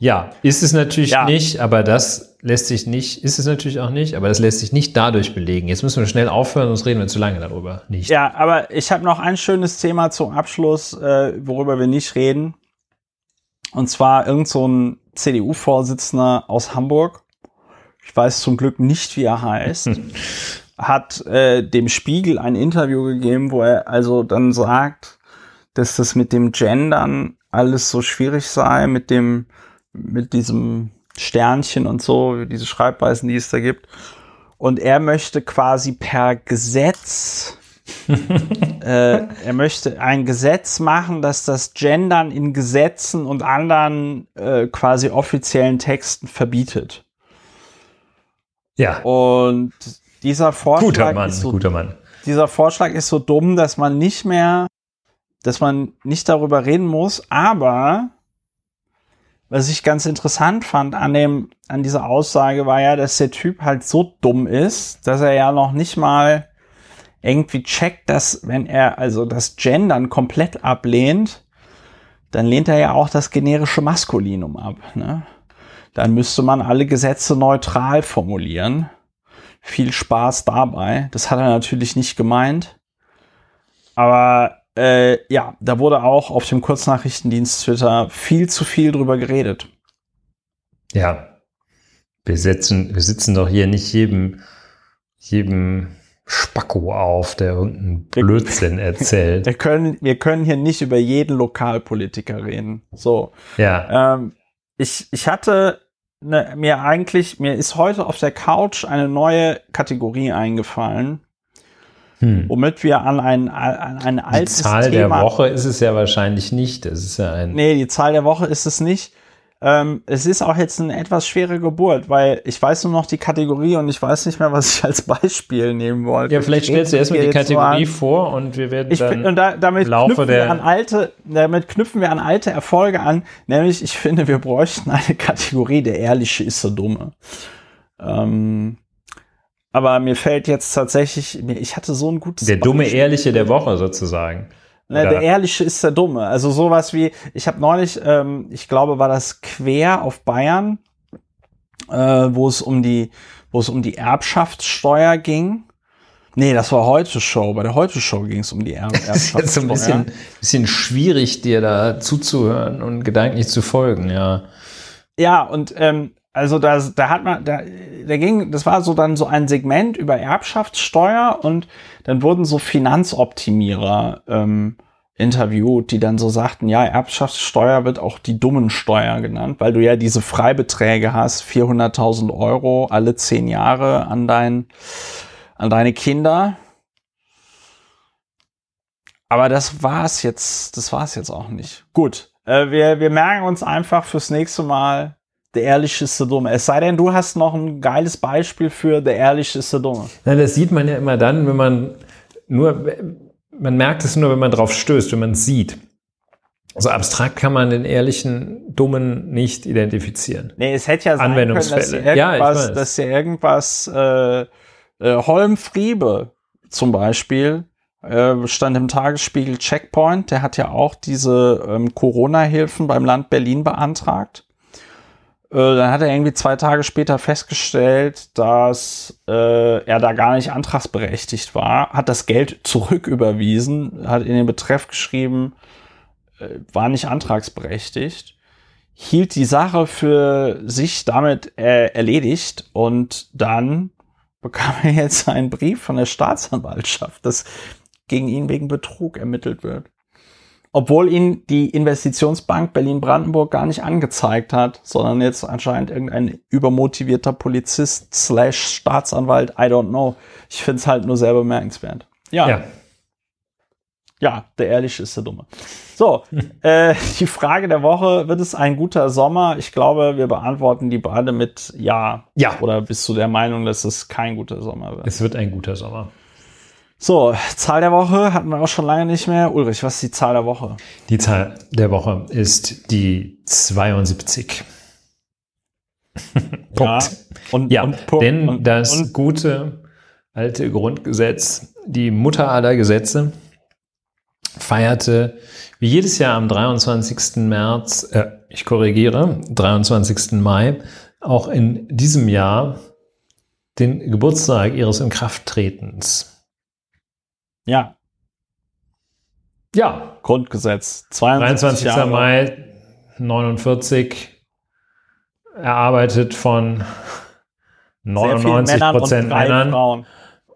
Ja, ist es natürlich Ja. nicht, aber das lässt sich nicht, ist es natürlich auch nicht, aber das lässt sich nicht dadurch belegen. Jetzt müssen wir schnell aufhören, sonst reden wir zu lange darüber. Nicht. Ja, aber ich habe noch ein schönes Thema zum Abschluss, äh, worüber wir nicht reden. Und zwar irgend so ein CDU-Vorsitzender aus Hamburg, ich weiß zum Glück nicht, wie er heißt, hat äh, dem Spiegel ein Interview gegeben, wo er also dann sagt, dass das mit dem Gendern alles so schwierig sei, mit dem, mit diesem Sternchen und so, diese Schreibweisen, die es da gibt. Und er möchte quasi per Gesetz äh, er möchte ein Gesetz machen, dass das Gendern in Gesetzen und anderen äh, quasi offiziellen Texten verbietet. Ja, Und dieser Vorschlag guter Mann, ist so guter Mann. dieser Vorschlag ist so dumm, dass man nicht mehr, dass man nicht darüber reden muss, aber was ich ganz interessant fand an dem, an dieser Aussage war ja, dass der Typ halt so dumm ist, dass er ja noch nicht mal irgendwie checkt, dass wenn er also das Gendern komplett ablehnt, dann lehnt er ja auch das generische Maskulinum ab, ne? Dann müsste man alle Gesetze neutral formulieren. Viel Spaß dabei. Das hat er natürlich nicht gemeint. Aber äh, ja, da wurde auch auf dem Kurznachrichtendienst Twitter viel zu viel drüber geredet. Ja. Wir setzen, wir sitzen doch hier nicht jedem, jedem Spacko auf, der irgendeinen Blödsinn erzählt. Wir können, wir können hier nicht über jeden Lokalpolitiker reden. So. Ja. Ähm, ich, ich hatte ne, mir eigentlich, mir ist heute auf der Couch eine neue Kategorie eingefallen, Hm. womit wir an ein, an ein Die altes Zahl der Thema Woche ist es ja wahrscheinlich nicht. Das ist ja ein. Nee, die Zahl der Woche ist es nicht. Ähm, es ist auch jetzt eine etwas schwere Geburt, weil ich weiß nur noch die Kategorie und ich weiß nicht mehr, was ich als Beispiel nehmen wollte. Ja, vielleicht Ich stellst du erstmal die so Kategorie an. vor und wir werden Ich dann. bin, und da, damit, Laufe knüpfen der- wir an alte, damit knüpfen wir an alte Erfolge an, nämlich ich finde, wir bräuchten eine Kategorie, der Ehrliche ist so dumme. Ähm, aber mir fällt jetzt tatsächlich, ich hatte so ein gutes der dumme Beispiel. Ehrliche der Woche sozusagen. Ne, der Ehrliche ist der Dumme. Also sowas wie, ich habe neulich, ähm, ich glaube, war das quer auf Bayern, äh, wo es um die, wo es um die Erbschaftssteuer ging. Nee, das war heute Show. Bei der heute Show ging es um die Erb Das ist jetzt so ein bisschen, bisschen schwierig, dir da zuzuhören und gedanklich zu folgen, ja. Ja, und ähm, also da, da hat man, da, da ging, das war so dann so ein Segment über Erbschaftssteuer und dann wurden so Finanzoptimierer ähm, interviewt, die dann so sagten, ja, Erbschaftssteuer wird auch die dummen Steuer genannt, weil du ja diese Freibeträge hast, 400.000 Euro alle zehn Jahre an dein, an deine Kinder. Aber das war's jetzt, das war's jetzt auch nicht. Gut, äh, wir, wir merken uns einfach fürs nächste Mal, der Ehrliche ist der Dumme. Es sei denn, du hast noch ein geiles Beispiel für der Ehrliche ist der Dumme. Na, das sieht man ja immer dann, wenn man nur, man merkt es nur, wenn man drauf stößt, wenn man es sieht. So abstrakt kann man den ehrlichen Dummen nicht identifizieren. Nee, es hätte ja sein können, dass Ja, ich irgendwas, weiß. dass hier irgendwas äh, äh, Holm Friebe zum Beispiel äh, stand im Tagesspiegel Checkpoint, der hat ja auch diese ähm, Corona-Hilfen beim Land Berlin beantragt. Äh, dann hat er irgendwie zwei Tage später festgestellt, dass äh, er da gar nicht antragsberechtigt war, hat das Geld zurücküberwiesen, hat in den Betreff geschrieben, äh, war nicht antragsberechtigt, hielt die Sache für sich damit äh, erledigt und dann bekam er jetzt einen Brief von der Staatsanwaltschaft, dass gegen ihn wegen Betrug ermittelt wird obwohl ihn die Investitionsbank Berlin-Brandenburg gar nicht angezeigt hat, sondern jetzt anscheinend irgendein übermotivierter Polizist slash Staatsanwalt, I don't know. Ich finde es halt nur sehr bemerkenswert. Ja. ja. Ja, der Ehrliche ist der Dumme. So, äh, die Frage der Woche, wird es ein guter Sommer? Ich glaube, wir beantworten die beide mit Ja. Ja. Oder bist du der Meinung, dass es kein guter Sommer wird? Es wird ein guter Sommer. So, Zahl der Woche hatten wir auch schon lange nicht mehr. Ulrich, was ist die Zahl der Woche? Die Zahl der Woche ist die 72. Punkt. Ja, und, ja, und Punkt. denn und, das und, gute alte Grundgesetz, die Mutter aller Gesetze, feierte wie jedes Jahr am 23. März, äh, ich korrigiere, 23. Mai, auch in diesem Jahr den Geburtstag ihres Inkrafttretens. Ja. Ja. Grundgesetz. 22. Jahre. Mai 49 erarbeitet von 99 Prozent Männern. Frauen.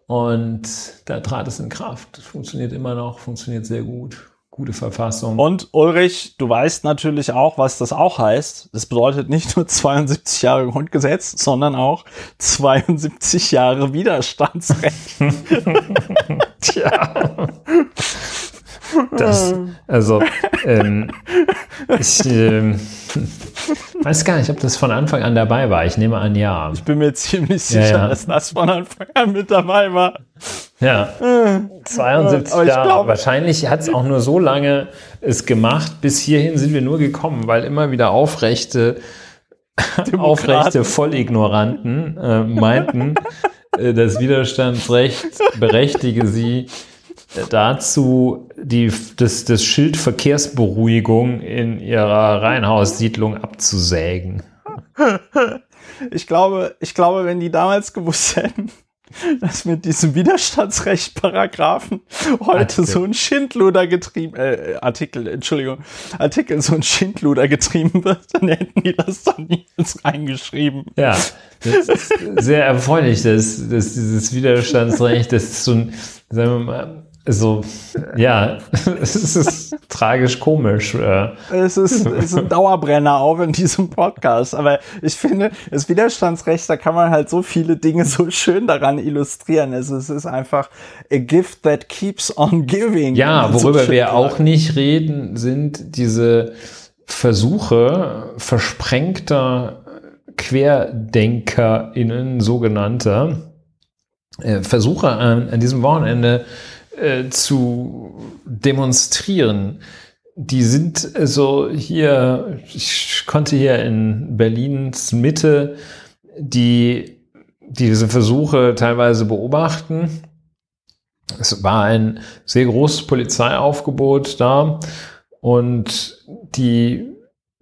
Und da trat es in Kraft. Das funktioniert immer noch, funktioniert sehr gut gute Verfassung. Und Ulrich, du weißt natürlich auch, was das auch heißt. Das bedeutet nicht nur 72 Jahre Grundgesetz, sondern auch 72 Jahre Widerstandsrecht. Tja. Das, also, ähm, ich ähm, weiß gar nicht, ob das von Anfang an dabei war. Ich nehme an, ja. Ich bin mir ziemlich sicher, ja, ja. dass das von Anfang an mit dabei war. Ja, 72 äh, Jahre. Glaub, Wahrscheinlich hat es auch nur so lange es gemacht. Bis hierhin sind wir nur gekommen, weil immer wieder aufrechte, aufrechte Vollignoranten äh, meinten, äh, das Widerstandsrecht berechtige sie dazu, die, das, das Schild Verkehrsberuhigung in ihrer Reihenhaussiedlung abzusägen. Ich glaube, ich glaube, wenn die damals gewusst hätten, dass mit diesem Widerstandsrecht-Paragraphen heute Artikel. so ein Schindluder getrieben, äh, Artikel, Entschuldigung, Artikel so ein Schindluder getrieben wird, dann hätten die das dann niemals reingeschrieben. Ja, das ist sehr erfreulich, dass, dass dieses Widerstandsrecht, das ist so ein, sagen wir mal, so, ja, es ist tragisch komisch. Äh. Es ist, es ist ein Dauerbrenner auch in diesem Podcast. Aber ich finde, das Widerstandsrecht, da kann man halt so viele Dinge so schön daran illustrieren. Es ist, es ist einfach a gift that keeps on giving. Ja, worüber so wir auch nicht reden, sind diese Versuche versprengter QuerdenkerInnen, sogenannter, äh, Versuche an, an diesem Wochenende äh, zu demonstrieren. Die sind so also hier, ich konnte hier in Berlins Mitte die diese Versuche teilweise beobachten. Es war ein sehr großes Polizeiaufgebot da und die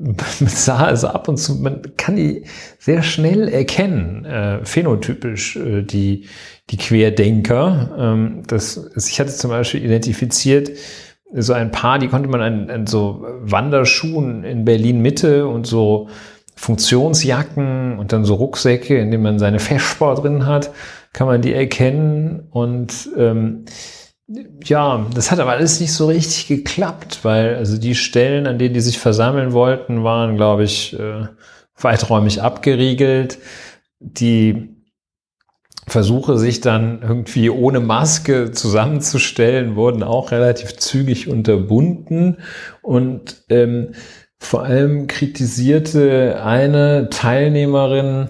sah es ab und zu, man kann die sehr schnell erkennen, äh, phänotypisch, äh, die, die Querdenker. Ähm, das, ich hatte zum Beispiel identifiziert, so ein paar, die konnte man an, an so Wanderschuhen in Berlin Mitte und so Funktionsjacken und dann so Rucksäcke, in denen man seine Feschbar drin hat, kann man die erkennen und ähm, ja, das hat aber alles nicht so richtig geklappt, weil also die Stellen, an denen die sich versammeln wollten, waren, glaube ich, äh, weiträumig abgeriegelt. Die Versuche, sich dann irgendwie ohne Maske zusammenzustellen, wurden auch relativ zügig unterbunden. Und ähm, vor allem kritisierte eine Teilnehmerin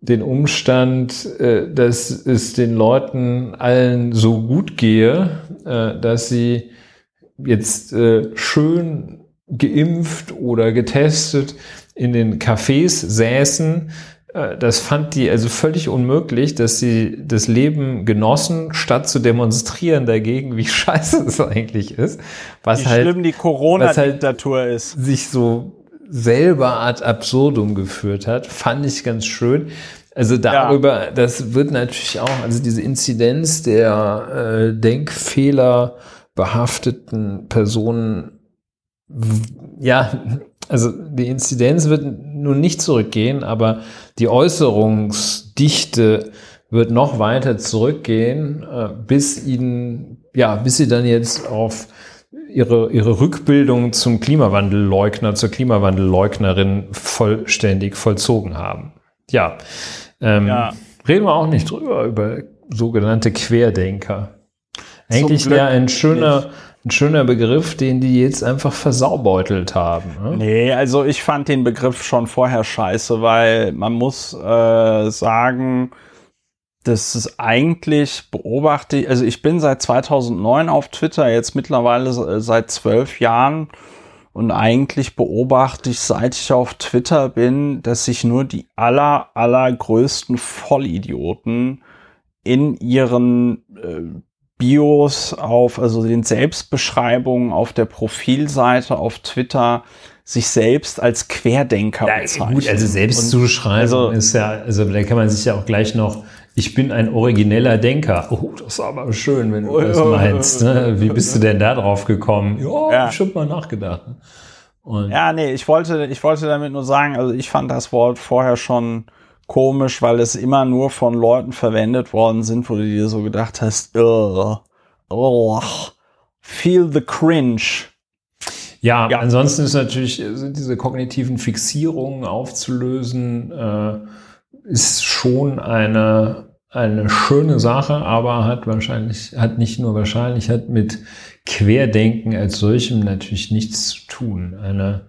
den Umstand, äh, dass es den Leuten allen so gut gehe, äh, dass sie jetzt äh, schön geimpft oder getestet in den Cafés säßen. Das fand die also völlig unmöglich, dass sie das Leben genossen, statt zu demonstrieren dagegen, wie scheiße es eigentlich ist. Was wie halt, schlimm die Corona-Diktatur halt ist. Sich so selber ad absurdum geführt hat, fand ich ganz schön. Also darüber, ja. das wird natürlich auch, also diese Inzidenz der äh, Denkfehler behafteten Personen, ja, also die Inzidenz wird nun nicht zurückgehen, aber die Äußerungsdichte wird noch weiter zurückgehen, äh, bis ihnen, ja, bis sie dann jetzt auf ihre, ihre Rückbildung zum Klimawandelleugner, zur Klimawandelleugnerin vollständig vollzogen haben. Ja, ähm, ja. reden wir auch nicht drüber, über sogenannte Querdenker. Eigentlich wäre ein schöner, ein schöner Begriff, den die jetzt einfach versaubeutelt haben. Ne? Nee, also ich fand den Begriff schon vorher scheiße, weil man muss äh, sagen, das ist eigentlich beobachte, also ich bin seit 2009 auf Twitter, jetzt mittlerweile seit zwölf Jahren und eigentlich beobachte ich, seit ich auf Twitter bin, dass sich nur die aller, allergrößten Vollidioten in ihren äh, Bios auf, also den Selbstbeschreibungen auf der Profilseite auf Twitter sich selbst als Querdenker ja, bezeichnen. Gut, also Selbstzuschreibung also, ist ja, also da kann man sich ja auch gleich noch, ich bin ein origineller Denker. Oh, das ist aber schön, wenn du oh, das meinst. Ne? Wie bist du denn da drauf gekommen? Ja, ja. ich hab mal nachgedacht. Und ja, nee, ich wollte, ich wollte damit nur sagen, also ich fand das Wort vorher schon komisch, weil es immer nur von Leuten verwendet worden sind, wo du dir so gedacht hast, oh, oh, feel the cringe. Ja, ja, ansonsten ist natürlich, sind diese kognitiven Fixierungen aufzulösen, äh, ist schon eine, eine schöne Sache, aber hat wahrscheinlich, hat nicht nur wahrscheinlich, hat mit Querdenken als solchem natürlich nichts zu tun. Eine,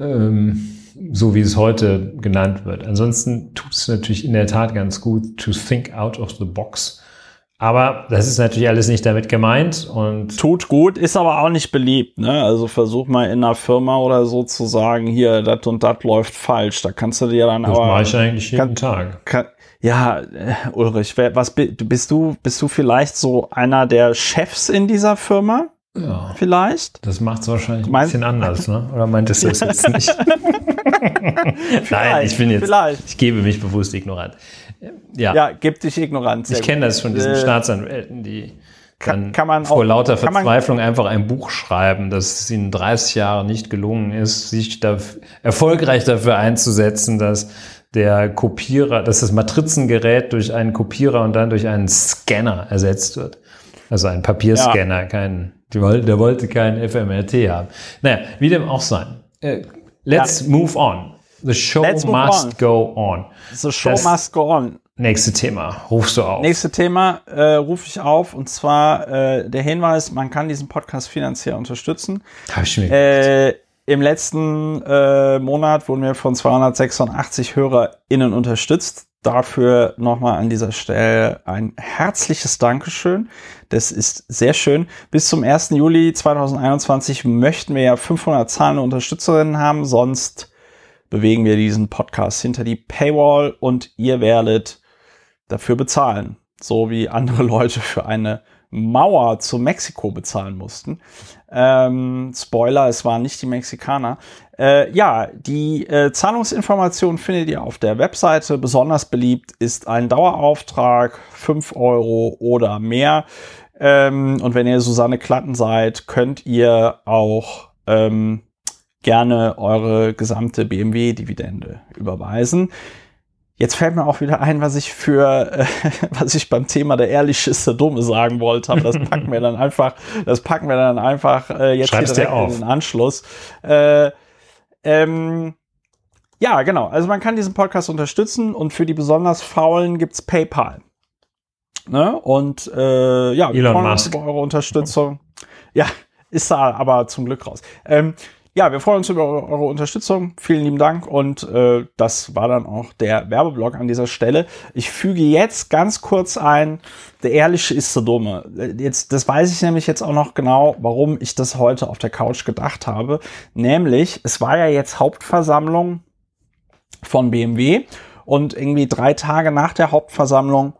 ähm, so wie es heute genannt wird. Ansonsten tut es natürlich in der Tat ganz gut to think out of the box. Aber das ist natürlich alles nicht damit gemeint und tut gut, ist aber auch nicht beliebt. Ne? Also versuch mal in einer Firma oder so zu sagen, hier das und das läuft falsch. Da kannst du dir dann das aber. Das mache ich eigentlich jeden kann, Tag. Kann, ja, äh, Ulrich, was bist du? Bist du vielleicht so einer der Chefs in dieser Firma? Ja. Vielleicht? Das macht es wahrscheinlich ein bisschen anders, ne? Oder meintest du das jetzt nicht? Nein, ich bin jetzt, vielleicht. ich gebe mich bewusst ignorant. Ja, ja gib dich ignorant. Ich kenne das von diesen äh, Staatsanwälten, die kann, kann man vor auch, lauter Verzweiflung einfach ein Buch schreiben, dass es ihnen 30 Jahre nicht gelungen ist, sich da erfolgreich dafür einzusetzen, dass der Kopierer, dass das Matrizengerät durch einen Kopierer und dann durch einen Scanner ersetzt wird. Also ein Papierscanner, ja. kein der wollte keinen FMRT haben. Naja, wie dem auch sein. Uh, let's ja. move on. The show must on. go on. The show das must go on. Nächste Thema, rufst du auf. Nächste Thema äh, rufe ich auf und zwar äh, der Hinweis, man kann diesen Podcast finanziell unterstützen. Hab ich mir äh, Im letzten äh, Monat wurden wir von 286 HörerInnen unterstützt. Dafür nochmal an dieser Stelle ein herzliches Dankeschön. Das ist sehr schön. Bis zum 1. Juli 2021 möchten wir ja 500 zahlende Unterstützerinnen haben, sonst bewegen wir diesen Podcast hinter die Paywall und ihr werdet dafür bezahlen. So wie andere Leute für eine Mauer zu Mexiko bezahlen mussten. Ähm, Spoiler, es waren nicht die Mexikaner. Äh, ja, die äh, Zahlungsinformationen findet ihr auf der Webseite. Besonders beliebt ist ein Dauerauftrag, 5 Euro oder mehr. Ähm, und wenn ihr Susanne Klatten seid, könnt ihr auch ähm, gerne eure gesamte BMW-Dividende überweisen. Jetzt fällt mir auch wieder ein, was ich für, äh, was ich beim Thema der ehrliche ist der Dumme sagen wollte, aber das packen wir dann einfach, das packen wir dann einfach äh, jetzt Schreib's hier direkt in den Anschluss. Äh, ähm, ja, genau. Also man kann diesen Podcast unterstützen und für die besonders Faulen gibt's PayPal. Ne? Und äh, ja, wir freuen uns über eure Unterstützung. Ja, ist da aber zum Glück raus. Ähm, ja, wir freuen uns über eure Unterstützung. Vielen lieben Dank. Und äh, das war dann auch der Werbeblock an dieser Stelle. Ich füge jetzt ganz kurz ein, der Ehrliche ist der Dumme. Jetzt, das weiß ich nämlich jetzt auch noch genau, warum ich das heute auf der Couch gedacht habe. Nämlich, es war ja jetzt Hauptversammlung von BMW und irgendwie drei Tage nach der Hauptversammlung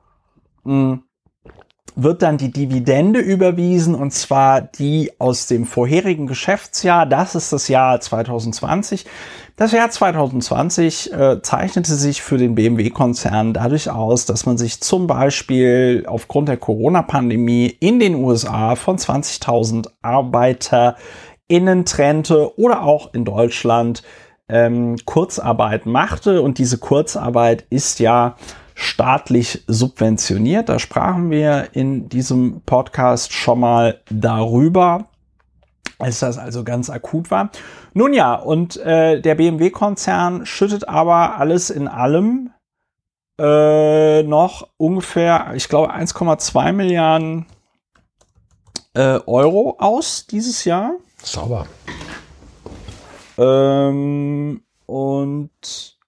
mh, hm, wird dann die Dividende überwiesen und zwar die aus dem vorherigen Geschäftsjahr. Das ist das Jahr 2020. Das Jahr 2020 äh, zeichnete sich für den BMW-Konzern dadurch aus, dass man sich zum Beispiel aufgrund der Corona-Pandemie in den USA von 20.000 ArbeiterInnen trennte oder auch in Deutschland ähm, Kurzarbeit machte. Und diese Kurzarbeit ist ja staatlich subventioniert. Da sprachen wir in diesem Podcast schon mal darüber, als das also ganz akut war. Nun ja, und äh, der BMW-Konzern schüttet aber alles in allem äh, noch ungefähr, ich glaube, 1,2 Milliarden äh, Euro aus dieses Jahr. Sauber. Ähm, und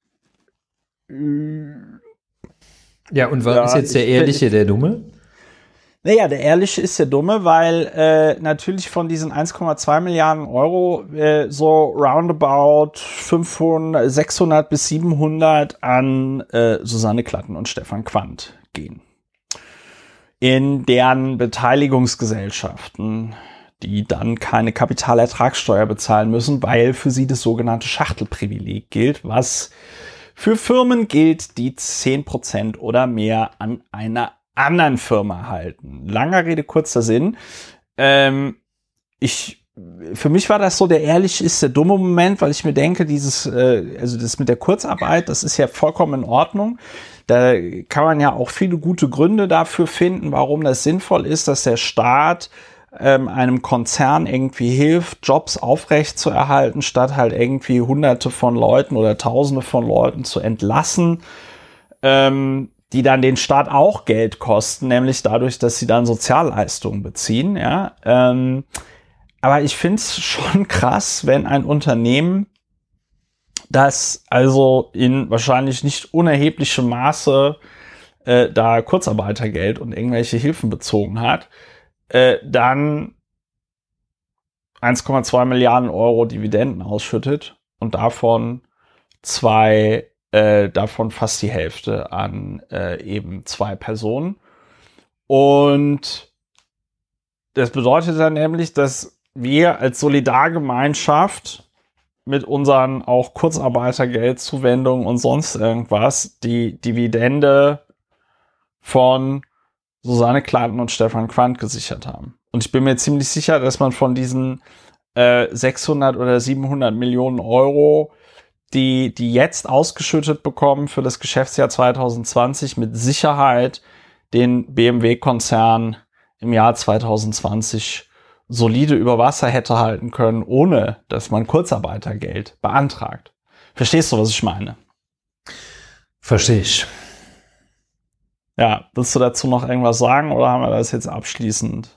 ja, und was Ja, ist jetzt der ich- Ehrliche, der Dumme? Naja, der Ehrliche ist der Dumme, weil äh, natürlich von diesen 1,2 Milliarden Euro äh, so roundabout 500, 600 bis 700 an äh, Susanne Klatten und Stefan Quandt gehen. In deren Beteiligungsgesellschaften, die dann keine Kapitalertragssteuer bezahlen müssen, weil für sie das sogenannte Schachtelprivileg gilt, was für Firmen gilt, die 10% oder mehr an einer anderen Firma halten. Langer Rede, kurzer Sinn. Ähm, ich, für mich war das so der ehrlich ist der dumme Moment, weil ich mir denke, dieses, äh, also das mit der Kurzarbeit, das ist ja vollkommen in Ordnung. Da kann man ja auch viele gute Gründe dafür finden, warum das sinnvoll ist, dass der Staat ähm, einem Konzern irgendwie hilft, Jobs aufrecht zu erhalten, statt halt irgendwie hunderte von Leuten oder tausende von Leuten zu entlassen. Ähm, die dann den Staat auch Geld kosten, nämlich dadurch, dass sie dann Sozialleistungen beziehen. Ja, ähm, aber ich finde es schon krass, wenn ein Unternehmen, das also in wahrscheinlich nicht unerheblichem Maße äh, da Kurzarbeitergeld und irgendwelche Hilfen bezogen hat, äh, dann 1,2 Milliarden Euro Dividenden ausschüttet und davon zwei äh, davon fast die Hälfte an äh, eben zwei Personen. Und das bedeutet dann nämlich, dass wir als Solidargemeinschaft mit unseren auch Kurzarbeitergeldzuwendungen und sonst irgendwas die Dividende von Susanne Klatten und Stefan Quandt gesichert haben. Und ich bin mir ziemlich sicher, dass man von diesen äh, 600 oder 700 Millionen Euro die, die jetzt ausgeschüttet bekommen für das Geschäftsjahr 2020 mit Sicherheit den BMW-Konzern im Jahr 2020 solide über Wasser hätte halten können, ohne dass man Kurzarbeitergeld beantragt. Verstehst du, was ich meine? Verstehe ich. Ja, willst du dazu noch irgendwas sagen oder haben wir das jetzt abschließend?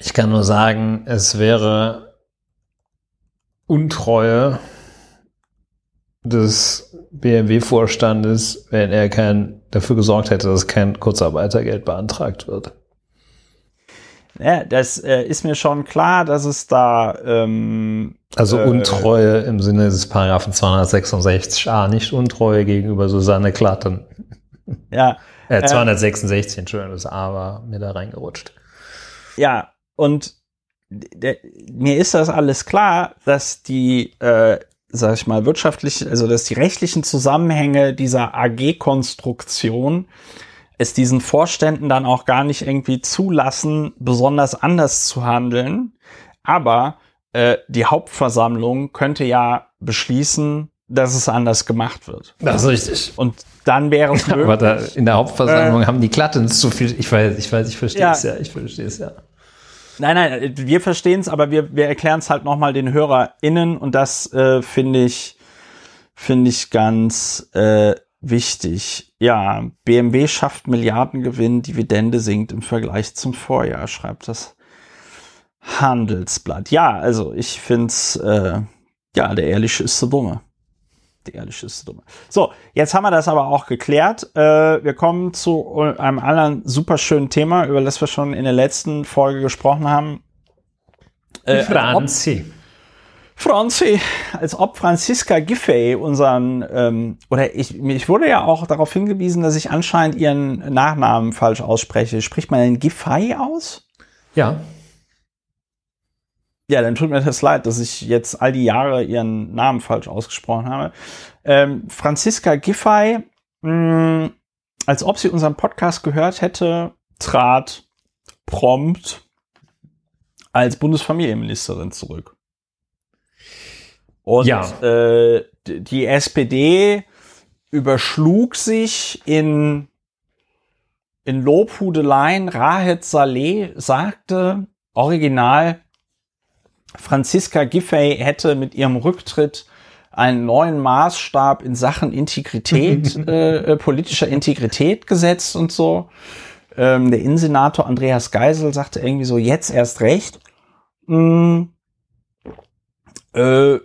Ich kann nur sagen, es wäre Untreue des BMW-Vorstandes, wenn er kein, dafür gesorgt hätte, dass kein Kurzarbeitergeld beantragt wird. Ja, das äh, ist mir schon klar, dass es da ähm, Also Äh, Untreue im Sinne des Paragraphen 266a, nicht Untreue gegenüber Susanne Klatten. ja Äh, 266, Entschuldigung, das A war mir da reingerutscht. Ja, und mir ist das alles klar, dass die, äh, sag ich mal, wirtschaftlich, also dass die rechtlichen Zusammenhänge dieser AG-Konstruktion es diesen Vorständen dann auch gar nicht irgendwie zulassen, besonders anders zu handeln. Aber äh, die Hauptversammlung könnte ja beschließen, dass es anders gemacht wird. Das ist richtig. Und dann wäre es Aber da, möglich. in der Hauptversammlung haben die Klattens zu viel. Ich weiß, ich weiß, ich verstehe Ja. es ja. Ich verstehe es ja. Nein, nein, wir verstehen es, aber wir, wir erklären es halt nochmal den HörerInnen und das äh, finde ich, finde ich ganz äh, wichtig. Ja, BMW schafft Milliardengewinn, Dividende sinkt im Vergleich zum Vorjahr, schreibt das Handelsblatt. Ja, also ich finde es, äh, ja, der Ehrliche ist der Dumme. Der Ehrliche Dumme. So, jetzt haben wir das aber auch geklärt. Äh, wir kommen zu einem anderen super schönen Thema, über das wir schon in der letzten Folge gesprochen haben. Äh, Franzi. Franzi, als ob Franziska Giffey unseren, ähm, oder ich, ich wurde ja auch darauf hingewiesen, dass ich anscheinend ihren Nachnamen falsch ausspreche. Spricht man den Giffey aus? Ja. Ja, dann tut mir das leid, dass ich jetzt all die Jahre ihren Namen falsch ausgesprochen habe. Ähm, Franziska Giffey, mh, als ob sie unseren Podcast gehört hätte, trat prompt als Bundesfamilienministerin zurück. Und Ja. äh, die SPD überschlug sich in, in Lobhudeleien. Rahed Saleh sagte original, Franziska Giffey hätte mit ihrem Rücktritt einen neuen Maßstab in Sachen Integrität, äh, äh, politischer Integrität gesetzt und so. Ähm, der Innensenator Andreas Geisel sagte irgendwie so, jetzt erst recht. Mm, äh,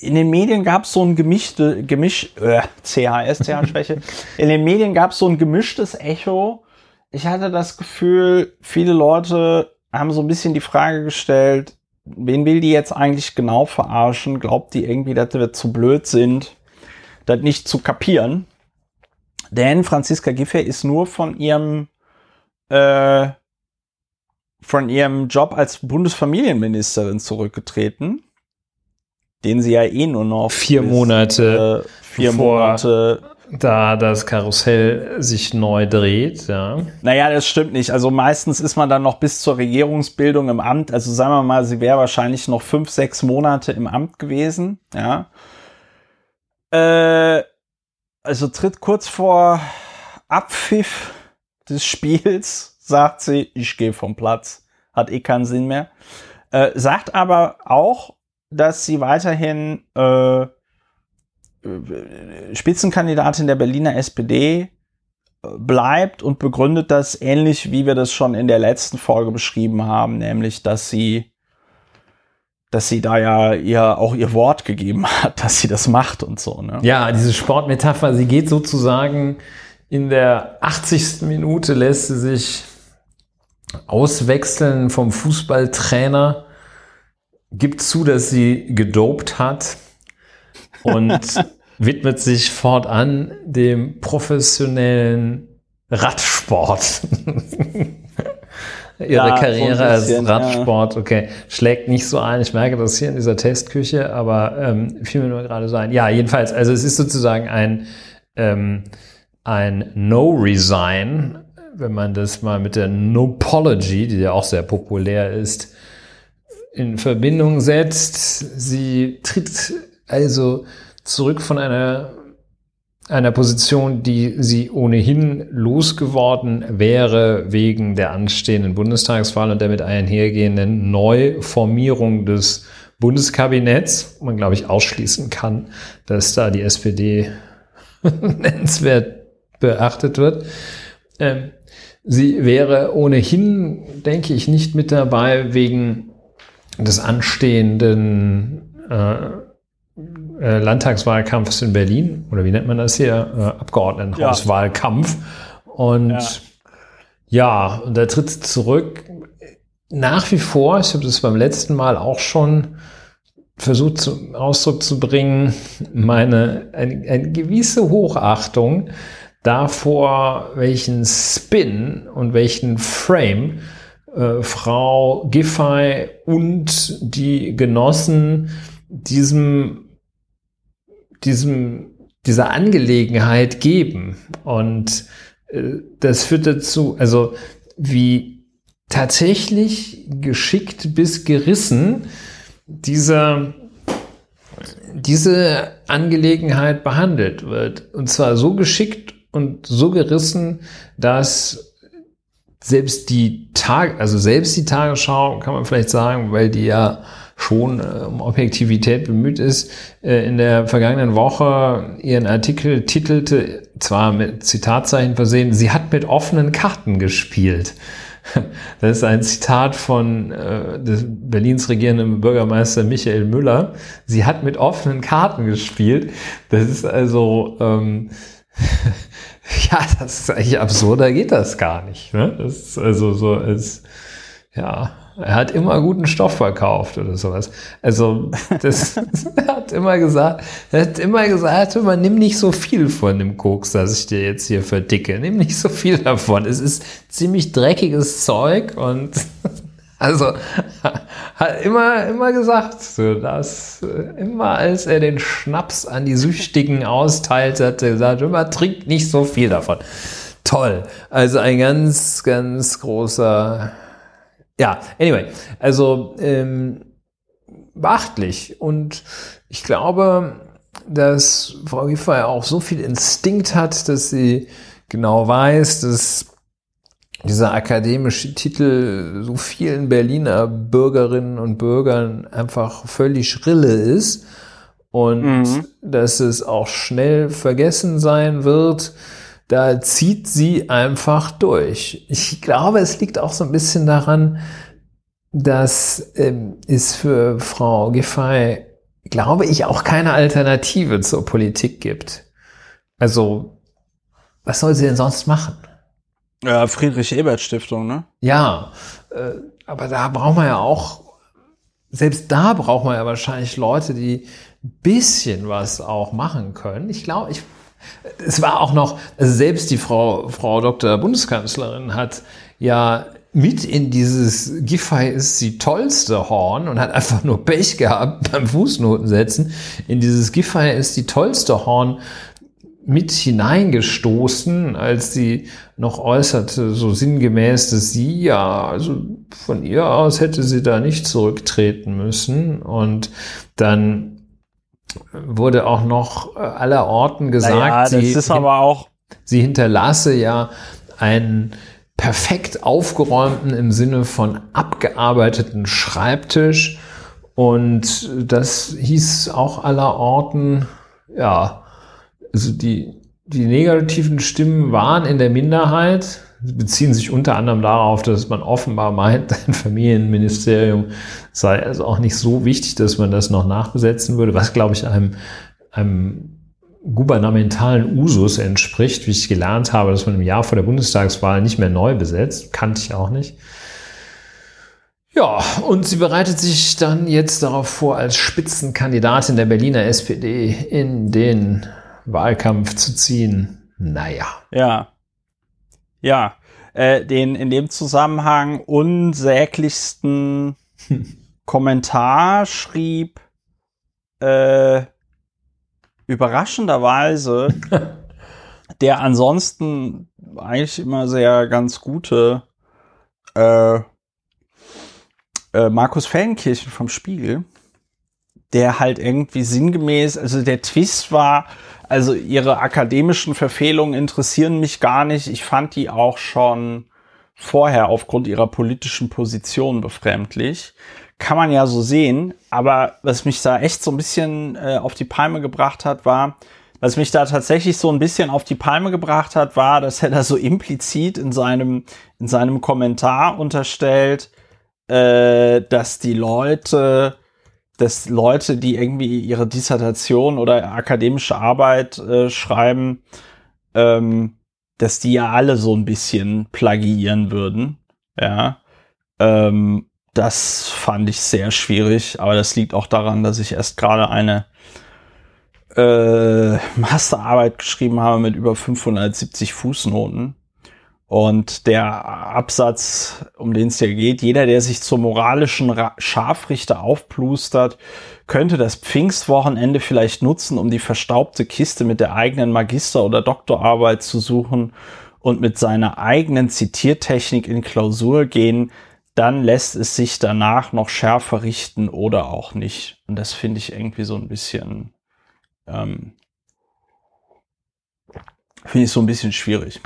in den Medien gab es so ein gemischte, gemisch, äh, CHS, CH-Schwäche. in den Medien gab es so ein gemischtes Echo. Ich hatte das Gefühl, viele Leute haben so ein bisschen die Frage gestellt, wen will die jetzt eigentlich genau verarschen? Glaubt die irgendwie, dass wir zu blöd sind, das nicht zu kapieren? Denn Franziska Giffey ist nur von ihrem äh, von ihrem Job als Bundesfamilienministerin zurückgetreten, den sie ja eh nur noch Vier bis, Monate, äh, vier Monate. Da das Karussell sich neu dreht, ja. Naja, das stimmt nicht. Also meistens ist man dann noch bis zur Regierungsbildung im Amt. Also sagen wir mal, sie wäre wahrscheinlich noch fünf, sechs Monate im Amt gewesen. Ja. Äh, also tritt kurz vor Abpfiff des Spiels, sagt sie, ich gehe vom Platz. Hat eh keinen Sinn mehr. Äh, sagt aber auch, dass sie weiterhin äh, Spitzenkandidatin der Berliner SPD bleibt und begründet das ähnlich, wie wir das schon in der letzten Folge beschrieben haben, nämlich, dass sie, dass sie da ja ihr auch ihr Wort gegeben hat, dass sie das macht und so. Ne? Ja, diese Sportmetapher, sie geht sozusagen in der 80. Minute lässt sie sich auswechseln vom Fußballtrainer, gibt zu, dass sie gedopt hat und widmet sich fortan dem professionellen Radsport. Ihre Ja, so Karriere als bisschen, ja. Radsport, okay, schlägt nicht so ein. Ich merke das hier in dieser Testküche, aber ähm, fiel mir nur gerade so ein. Ja, jedenfalls, also es ist sozusagen ein, ähm, ein No-Resign, wenn man das mal mit der Nopology, die ja auch sehr populär ist, in Verbindung setzt. Sie tritt also zurück von einer, einer Position, die sie ohnehin losgeworden wäre wegen der anstehenden Bundestagswahl und der mit einhergehenden Neuformierung des Bundeskabinetts, man, glaube ich, ausschließen kann, dass da die SPD nennenswert beachtet wird. Ähm, sie wäre ohnehin, denke ich, nicht mit dabei wegen des anstehenden äh, äh, Landtagswahlkampfs in Berlin, oder wie nennt man das hier? Äh, Abgeordnetenhauswahlkampf. Und Ja. ja. und da tritt sie zurück. Nach wie vor, ich habe das beim letzten Mal auch schon versucht zum Ausdruck zu bringen, meine eine, eine gewisse Hochachtung davor, welchen Spin und welchen Frame äh, Frau Giffey und die Genossen diesem, diesem, dieser Angelegenheit geben. Und äh, das führt dazu, also wie tatsächlich geschickt bis gerissen dieser, diese Angelegenheit behandelt wird. Und zwar so geschickt und so gerissen, dass selbst die Tag, also selbst die Tagesschau, kann man vielleicht sagen, weil die ja schon äh, um Objektivität bemüht ist, äh, in der vergangenen Woche ihren Artikel titelte, zwar mit Zitatzeichen versehen, sie hat mit offenen Karten gespielt. Das ist ein Zitat von äh, des Berlins regierenden Bürgermeister Michael Müller. Sie hat mit offenen Karten gespielt. Das ist also ähm, ja, das ist eigentlich absurder geht das gar nicht. Ne? Das ist also so als Ja, er hat immer guten Stoff verkauft oder sowas. Also, das er hat immer gesagt, er hat immer gesagt, immer, nimm nicht so viel von dem Koks, das ich dir jetzt hier verdicke. Nimm nicht so viel davon. Es ist ziemlich dreckiges Zeug und also hat immer, immer gesagt, so, dass immer als er den Schnaps an die Süchtigen austeilt, hat er gesagt, immer trink nicht so viel davon. Toll. Also ein ganz, ganz großer ja, anyway, also ähm, beachtlich. Und ich glaube, dass Frau Giffey auch so viel Instinkt hat, dass sie genau weiß, dass dieser akademische Titel so vielen Berliner Bürgerinnen und Bürgern einfach völlig schrille ist und mhm. dass es auch schnell vergessen sein wird. Da zieht sie einfach durch. Ich glaube, es liegt auch so ein bisschen daran, dass ähm, es für Frau Giffey, glaube ich, auch keine Alternative zur Politik gibt. Also, was soll sie denn sonst machen? Ja, Friedrich-Ebert-Stiftung, ne? Ja, äh, aber da braucht man ja auch, selbst da braucht man ja wahrscheinlich Leute, die ein bisschen was auch machen können. Ich glaube, ich es war auch noch, also selbst die Frau, Frau Dr. Bundeskanzlerin hat ja mit in dieses Giffey ist die tollste Horn und hat einfach nur Pech gehabt beim Fußnotensetzen. In dieses Giffey ist die tollste Horn mit hineingestoßen, als sie noch äußerte, so sinngemäß, dass sie ja, also von ihr aus hätte sie da nicht zurücktreten müssen. Und dann wurde auch noch äh, aller Orten gesagt, naja, sie, ist aber auch sie hinterlasse ja einen perfekt aufgeräumten im Sinne von abgearbeiteten Schreibtisch. Und das hieß auch aller Orten, ja, also die, die negativen Stimmen waren in der Minderheit, beziehen sich unter anderem darauf, dass man offenbar meint, ein Familienministerium sei also auch nicht so wichtig, dass man das noch nachbesetzen würde, was glaube ich einem, einem gouvernementalen Usus entspricht, wie ich gelernt habe, dass man im Jahr vor der Bundestagswahl nicht mehr neu besetzt. Kannte ich auch nicht. Ja, und sie bereitet sich dann jetzt darauf vor, als Spitzenkandidatin der Berliner SPD in den Wahlkampf zu ziehen. Naja. Ja. Ja, äh, den in dem Zusammenhang unsäglichsten Kommentar schrieb äh, überraschenderweise der ansonsten eigentlich immer sehr ganz gute äh, äh, Markus Feldenkirchen vom Spiegel, der halt irgendwie sinngemäß, also der Twist war, also ihre akademischen Verfehlungen interessieren mich gar nicht. Ich fand die auch schon vorher aufgrund ihrer politischen Position befremdlich. Kann man ja so sehen. Aber was mich da echt so ein bisschen äh, auf die Palme gebracht hat, war, was mich da tatsächlich so ein bisschen auf die Palme gebracht hat, war, dass er da so implizit in seinem, in seinem Kommentar unterstellt, äh, dass die Leute dass Leute, die irgendwie ihre Dissertation oder akademische Arbeit äh, schreiben, ähm, dass die ja alle so ein bisschen plagiieren würden. Ja. Ähm, das fand ich sehr schwierig, aber das liegt auch daran, dass ich erst gerade eine äh, Masterarbeit geschrieben habe mit über 570 Fußnoten. Und der Absatz, um den es hier geht, jeder, der sich zum moralischen Scharfrichter aufplustert, könnte das Pfingstwochenende vielleicht nutzen, um die verstaubte Kiste mit der eigenen Magister- oder Doktorarbeit zu suchen und mit seiner eigenen Zitiertechnik in Klausur gehen, dann lässt es sich danach noch schärfer richten oder auch nicht. Und das finde ich irgendwie so ein bisschen, ähm, finde ich so ein bisschen schwierig.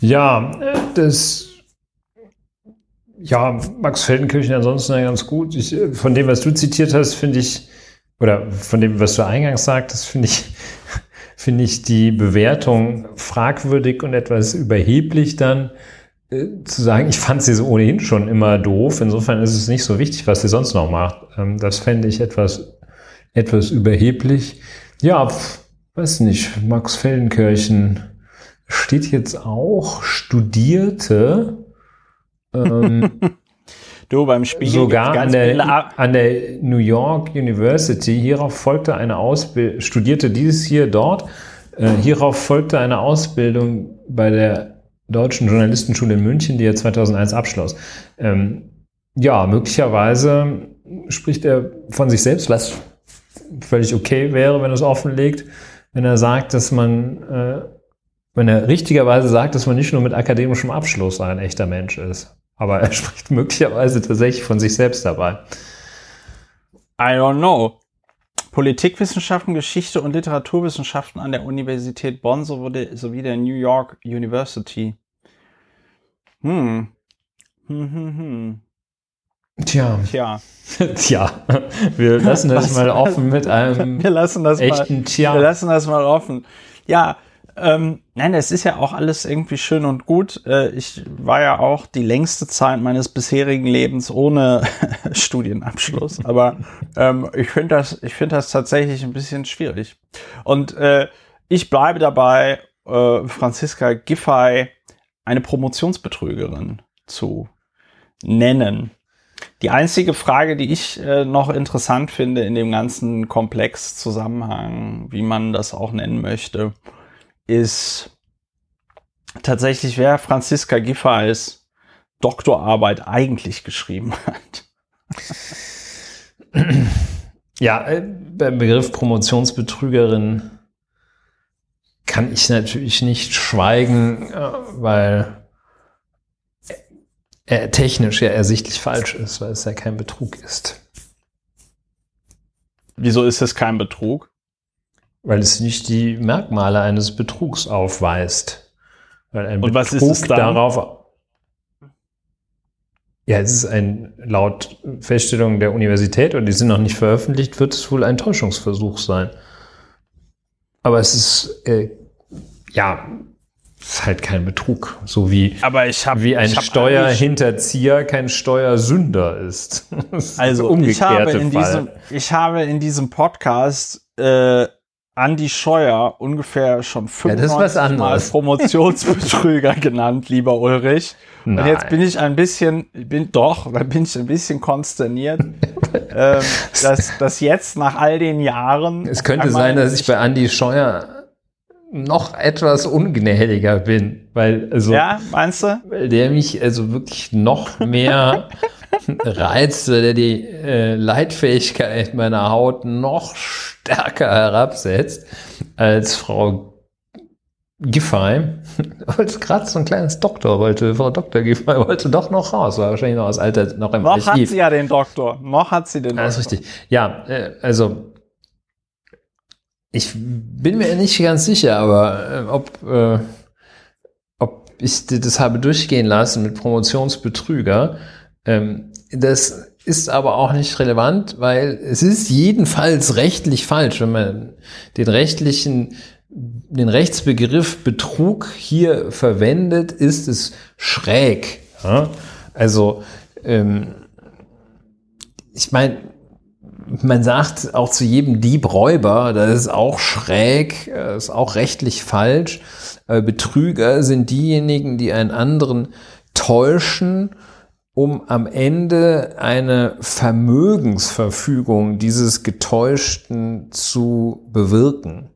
Ja, das, ja, Max Feldenkirchen ansonsten ganz gut. Ich, von dem, was du zitiert hast, finde ich, oder von dem, was du eingangs sagtest, finde ich, finde ich die Bewertung fragwürdig und etwas überheblich dann äh, zu sagen, ich fand sie so ohnehin schon immer doof. Insofern ist es nicht so wichtig, was sie sonst noch macht. Ähm, das fände ich etwas, etwas überheblich. Ja, weiß nicht, Max Feldenkirchen steht jetzt auch Studierte. Ähm, du beim Spiegel sogar an der, an der New York University. Hierauf folgte eine Ausbildung, studierte dieses hier dort. Äh, hierauf folgte eine Ausbildung bei der Deutschen Journalistenschule in München, die er 2001 abschloss. Ähm, ja, möglicherweise spricht er von sich selbst, was völlig okay wäre, wenn er es offenlegt, wenn er sagt, dass man, äh, wenn er richtigerweise sagt, dass man nicht nur mit akademischem Abschluss ein echter Mensch ist. Aber er spricht möglicherweise tatsächlich von sich selbst dabei. I don't know. Politikwissenschaften, Geschichte und Literaturwissenschaften an der Universität Bonn sowie der New York University. Hm. Hm, hm, hm. Tja. Tja. Tja. Wir lassen das mal offen mit einem wir lassen das echten mal, Tja. Wir lassen das mal offen. Ja, ähm, nein, es ist ja auch alles irgendwie schön und gut. Äh, ich war ja auch die längste Zeit meines bisherigen Lebens ohne Studienabschluss, aber ähm, ich finde das, ich finde das tatsächlich ein bisschen schwierig. Und äh, ich bleibe dabei, äh, Franziska Giffey eine Promotionsbetrügerin zu nennen. Die einzige Frage, die ich äh, noch interessant finde in dem ganzen Komplex Zusammenhang, wie man das auch nennen möchte, ist tatsächlich, wer Franziska Giffey's Doktorarbeit eigentlich geschrieben hat. Ja, äh, beim Begriff Promotionsbetrügerin kann ich natürlich nicht schweigen, äh, weil er technisch ja ersichtlich falsch ist, weil es ja kein Betrug ist. Wieso ist es kein Betrug? Weil es nicht die Merkmale eines Betrugs aufweist. Weil ein Und Betrug was ist es dann? darauf. Ja, es ist ein, laut Feststellung der Universität, und die sind noch nicht veröffentlicht, wird es wohl ein Täuschungsversuch sein. Aber es ist, äh, ja, es ist halt kein Betrug. So wie, Aber ich habe wie ein ich hab Steuerhinterzieher kein Steuersünder ist. Ist Also der ich habe, umgekehrte in Fall. diesem, ich habe in diesem Podcast äh, Andi Scheuer ungefähr schon Ja, das ist 95 was Mal. Promotionsbetrüger genannt, lieber Ulrich. Und Nein. jetzt bin ich ein bisschen, bin doch, da bin ich ein bisschen konsterniert, ähm, dass, dass jetzt nach all den Jahren. Es könnte sein, dass ich bei Andi Scheuer noch etwas ungnädiger bin, weil also Ja, meinst du? weil der mich also wirklich noch mehr reizt, weil der die äh, Leitfähigkeit meiner Haut noch stärker herabsetzt als Frau Giffey. wollte gerade so ein kleines Doktor, wollte Frau Dr. Giffey wollte doch noch raus, war wahrscheinlich noch aus Alter noch im Noch hat Archiv. sie ja den Doktor. Noch hat sie den Ja, das Doktor. ist richtig. Ja, äh, also ich bin mir nicht ganz sicher, aber äh, ob, äh, ob ich das habe durchgehen lassen mit Promotionsbetrüger, ähm, das ist aber auch nicht relevant, weil es ist jedenfalls rechtlich falsch, wenn man den rechtlichen, den Rechtsbegriff Betrug hier verwendet, ist es schräg. Ja? Also ähm, ich meine, man sagt auch zu jedem Dieb Räuber, das ist auch schräg, ist auch rechtlich falsch. Betrüger sind diejenigen, die einen anderen täuschen, um am Ende eine Vermögensverfügung dieses Getäuschten zu bewirken.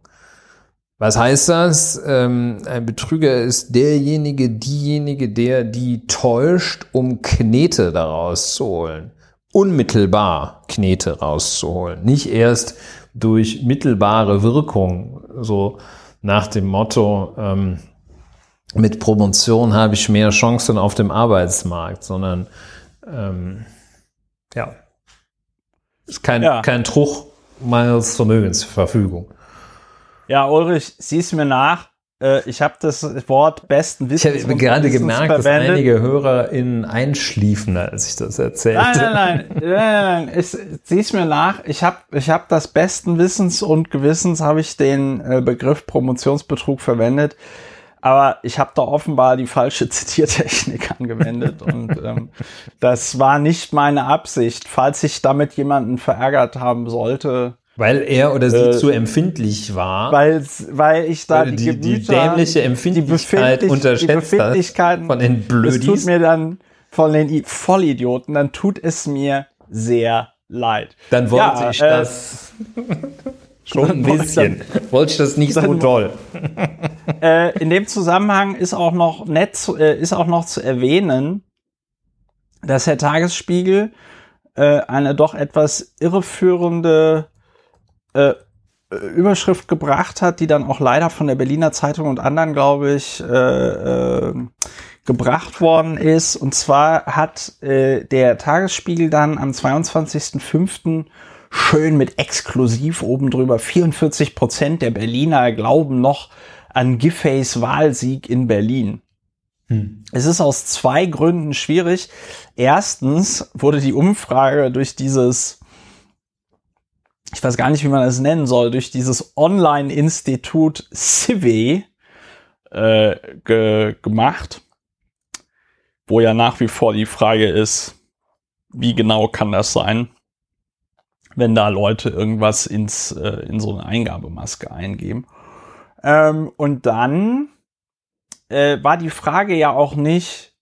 Was heißt das? Ähm, ein Betrüger ist derjenige, diejenige, der die täuscht, um Knete daraus zu holen. Unmittelbar Knete rauszuholen. Nicht erst durch mittelbare Wirkung, so nach dem Motto, ähm, mit Promotion habe ich mehr Chancen auf dem Arbeitsmarkt, sondern ähm, ja, ist kein, Ja. kein Truch meines Vermögens zur Verfügung. Ja, Ulrich, sieh's mir nach. Äh, ich habe das Wort besten Ich Wissens habe und gerade gemerkt, dass einige HörerInnen einschliefen, als ich das erzählte. Nein, nein, nein, nein, nein, nein. Ich, sieh's mir nach. Ich habe ich hab das besten Wissens und Gewissens habe ich den äh, Begriff Promotionsbetrug verwendet. Aber ich habe da offenbar die falsche Zitiertechnik angewendet und ähm, das war nicht meine Absicht. Falls ich damit jemanden verärgert haben sollte, Weil er oder sie äh, zu empfindlich war. Weil, weil ich da die, die, Gemüter, die dämliche Empfindlichkeit die unterschätzt die von den Blödis. Das tut mir dann von den Vollidioten, dann tut es mir sehr leid. Dann wollte ja, ich äh, das schon ein bisschen. wollte ich das nicht so toll. Äh, in dem Zusammenhang ist auch noch nett, zu, äh, ist auch noch zu erwähnen, dass Herr Tagesspiegel äh, eine doch etwas irreführende äh, Überschrift gebracht hat, die dann auch leider von der Berliner Zeitung und anderen, glaube ich, äh, äh, gebracht worden ist. Und zwar hat äh, der Tagesspiegel dann am 22.05. schön mit exklusiv oben drüber 44 Prozent der Berliner glauben noch an Giffey's Wahlsieg in Berlin. Hm. Es ist aus zwei Gründen schwierig. Erstens wurde die Umfrage durch dieses ich weiß gar nicht, wie man das nennen soll, durch dieses Online-Institut Civi äh, ge gemacht, wo ja nach wie vor die Frage ist, wie genau kann das sein, wenn da Leute irgendwas ins, äh, in so eine Eingabemaske eingeben. Ähm, und dann äh, war die Frage ja auch nicht,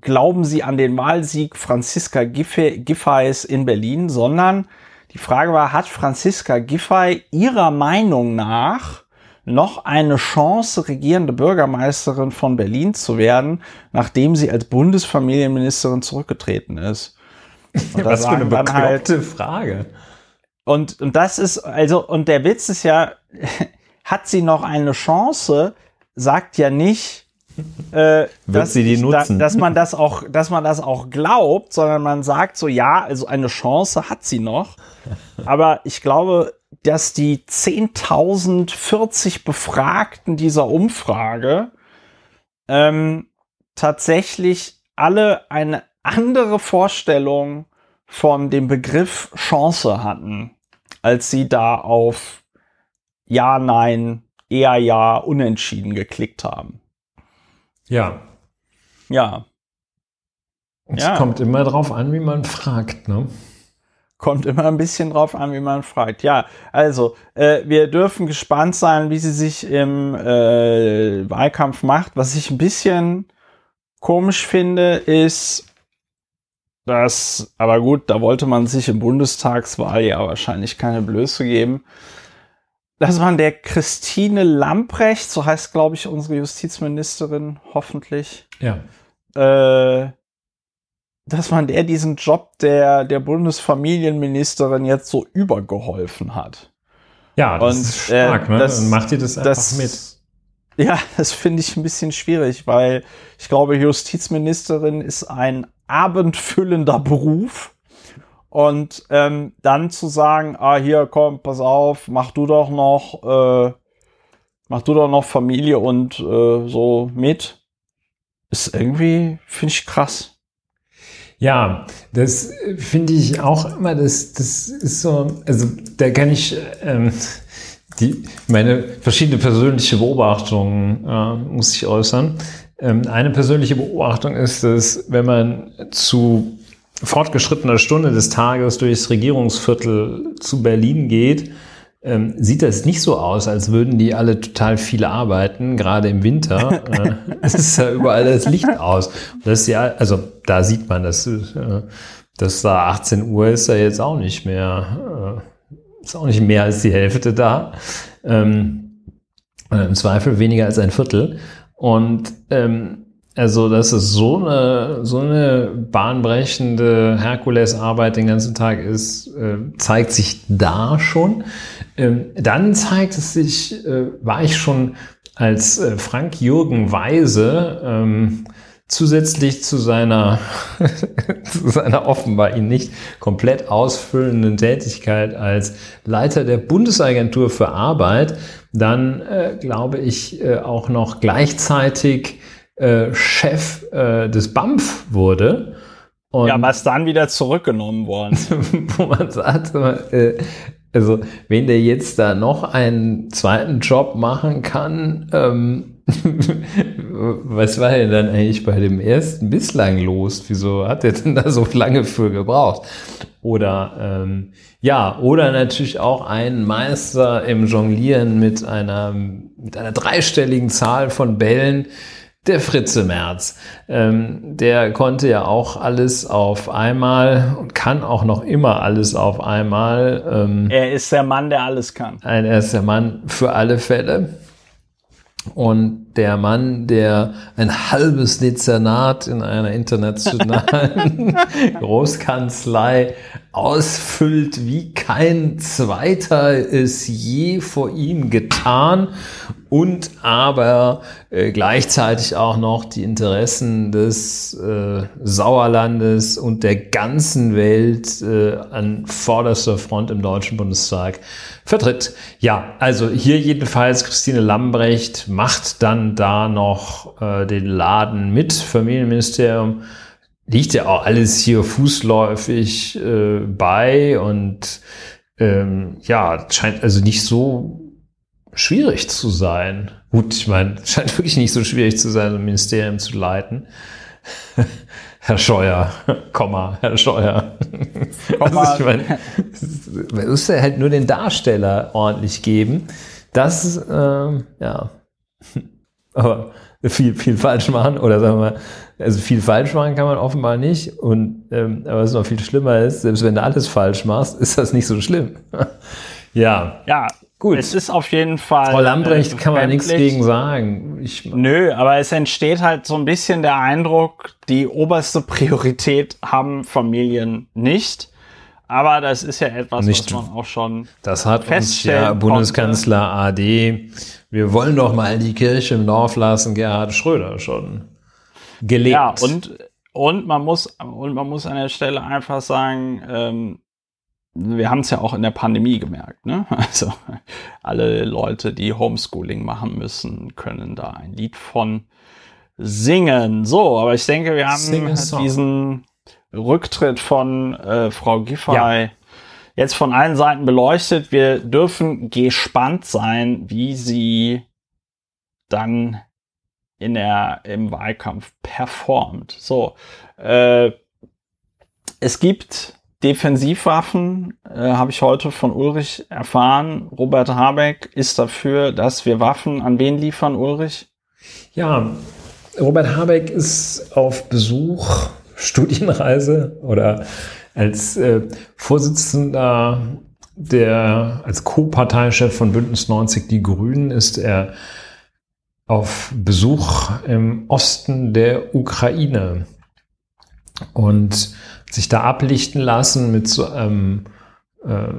glauben Sie an den Wahlsieg Franziska Giffey's in Berlin, sondern die Frage war, hat Franziska Giffey ihrer Meinung nach noch eine Chance, regierende Bürgermeisterin von Berlin zu werden, nachdem sie als Bundesfamilienministerin zurückgetreten ist? Was für eine bekloppte halt, Frage. Und, und das ist, also, und der Witz ist ja, hat sie noch eine Chance, sagt ja nicht, äh, dass, sie die nutzen? Da, dass man das auch, dass man das auch glaubt, sondern man sagt so, ja, also eine Chance hat sie noch. Aber ich glaube, dass die 10.040 Befragten dieser Umfrage ähm, tatsächlich alle eine andere Vorstellung von dem Begriff Chance hatten, als sie da auf Ja, Nein, eher Ja, Unentschieden geklickt haben. Ja. Ja. Es ja. kommt immer drauf an, wie man fragt, ne? Kommt immer ein bisschen drauf an, wie man fragt. Ja, also äh, wir dürfen gespannt sein, wie sie sich im äh, Wahlkampf macht. Was ich ein bisschen komisch finde, ist, dass, aber gut, da wollte man sich im Bundestagswahl ja wahrscheinlich keine Blöße geben dass man der Christine Lamprecht, so heißt, glaube ich, unsere Justizministerin, hoffentlich. Ja. Äh, dass man der diesen Job der, der Bundesfamilienministerin jetzt so übergeholfen hat. Ja, das Und, ist stark, äh, ne? Das, Dann macht ihr das einfach das, mit. Ja, das finde ich ein bisschen schwierig, weil ich glaube, Justizministerin ist ein abendfüllender Beruf. Und ähm, dann zu sagen, ah, hier, komm, pass auf, mach du doch noch, äh, mach du doch noch Familie und äh, so mit, ist irgendwie, finde ich krass. Ja, das finde ich auch immer, das, das ist so, also da kann ich ähm, die, meine verschiedene persönliche Beobachtungen äh, muss ich äußern. Ähm, eine persönliche Beobachtung ist, dass wenn man zu fortgeschrittener Stunde des Tages durchs Regierungsviertel zu Berlin geht, ähm, sieht das nicht so aus, als würden die alle total viel arbeiten, gerade im Winter. äh, es ist ja überall das Licht aus. Das ist ja, also da sieht man, dass, äh, dass da 18 Uhr ist da jetzt auch nicht mehr, äh, ist auch nicht mehr als die Hälfte da. Ähm, äh, Im Zweifel weniger als ein Viertel. Und ähm, also, dass es so eine, so eine bahnbrechende Herkulesarbeit den ganzen Tag ist, äh, zeigt sich da schon. Ähm, dann zeigt es sich, äh, war ich schon als äh, Frank Jürgen Weise ähm, zusätzlich zu seiner, zu seiner offenbar ihn nicht komplett ausfüllenden Tätigkeit als Leiter der Bundesagentur für Arbeit, dann glaube ich auch noch gleichzeitig äh, Chef äh, des BAMF wurde. Und ja, was dann wieder zurückgenommen worden. wo man sagt, äh, also wenn der jetzt da noch einen zweiten Job machen kann, ähm, was war denn dann eigentlich bei dem ersten bislang los? Wieso hat er denn da so lange für gebraucht? Oder ähm, ja, oder natürlich auch ein Meister im Jonglieren mit einer, mit einer dreistelligen Zahl von Bällen, der Fritze Merz. Ähm, der konnte ja auch alles auf einmal und kann auch noch immer alles auf einmal. Ähm, er ist der Mann, der alles kann. Ein, er ist der Mann für alle Fälle. Und der Mann, der ein halbes Dezernat in einer internationalen Großkanzlei ausfüllt, wie kein zweiter es je vor ihm getan. Und aber äh, gleichzeitig auch noch die Interessen des äh, Sauerlandes und der ganzen Welt äh, an vorderster Front im Deutschen Bundestag vertritt. Ja, also hier jedenfalls Christine Lambrecht macht dann da noch äh, den Laden mit, Familienministerium. Liegt ja auch alles hier fußläufig äh, bei und ähm, ja, scheint also nicht so schwierig zu sein. Gut, ich meine, scheint wirklich nicht so schwierig zu sein, ein Ministerium zu leiten. Herr Scheuer, Komma, Herr Scheuer. Komma. Also ich meine, man muss ja halt nur den Darsteller ordentlich geben. Das, ähm, ja, aber viel, viel falsch machen oder sagen wir, also viel falsch machen kann man offenbar nicht. Und ähm, aber was noch viel schlimmer ist, selbst wenn du alles falsch machst, ist das nicht so schlimm. ja. Ja, Gut. Es ist auf jeden Fall. Frau Lambrecht äh, kann man nichts gegen sagen. Ich, Nö, aber es entsteht halt so ein bisschen der Eindruck, die oberste Priorität haben Familien nicht. Aber das ist ja etwas, nicht, was man auch schon. Das hat uns ja Bundeskanzler AD. Wir wollen doch mal die Kirche im Dorf lassen, Gerhard Schröder schon gelegt. Ja, und, und man muss, und man muss an der Stelle einfach sagen, ähm, wir haben es ja auch in der Pandemie gemerkt. Ne? Also alle Leute, die Homeschooling machen müssen, können da ein Lied von singen. So, aber ich denke, wir haben diesen Rücktritt von äh, Frau Giffey ja. jetzt von allen Seiten beleuchtet. Wir dürfen gespannt sein, wie sie dann in der, im Wahlkampf performt. So, äh, es gibt Defensivwaffen äh, habe ich heute von Ulrich erfahren. Robert Habeck ist dafür, dass wir Waffen an wen liefern, Ulrich? Ja, Robert Habeck ist auf Besuch, Studienreise oder als äh, Vorsitzender der, als Co-Parteichef von Bündnis 90 Die Grünen ist er auf Besuch im Osten der Ukraine. Und sich da ablichten lassen mit so einem äh,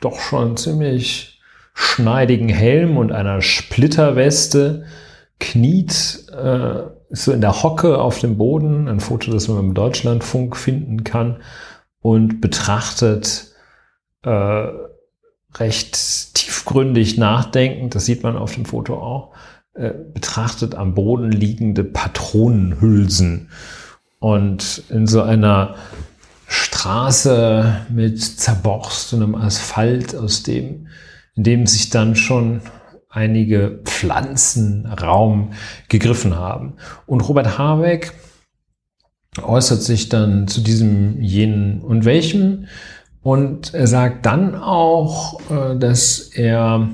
doch schon ziemlich schneidigen Helm und einer Splitterweste, kniet äh, so in der Hocke auf dem Boden, ein Foto, das man im Deutschlandfunk finden kann, und betrachtet äh, recht tiefgründig nachdenkend, das sieht man auf dem Foto auch, äh, betrachtet am Boden liegende Patronenhülsen und in so einer Straße mit zerborstenem Asphalt, aus dem, in dem sich dann schon einige Pflanzen Raum gegriffen haben. Und Robert Habeck äußert sich dann zu diesem, jenen und welchem. Und er sagt dann auch, äh, dass er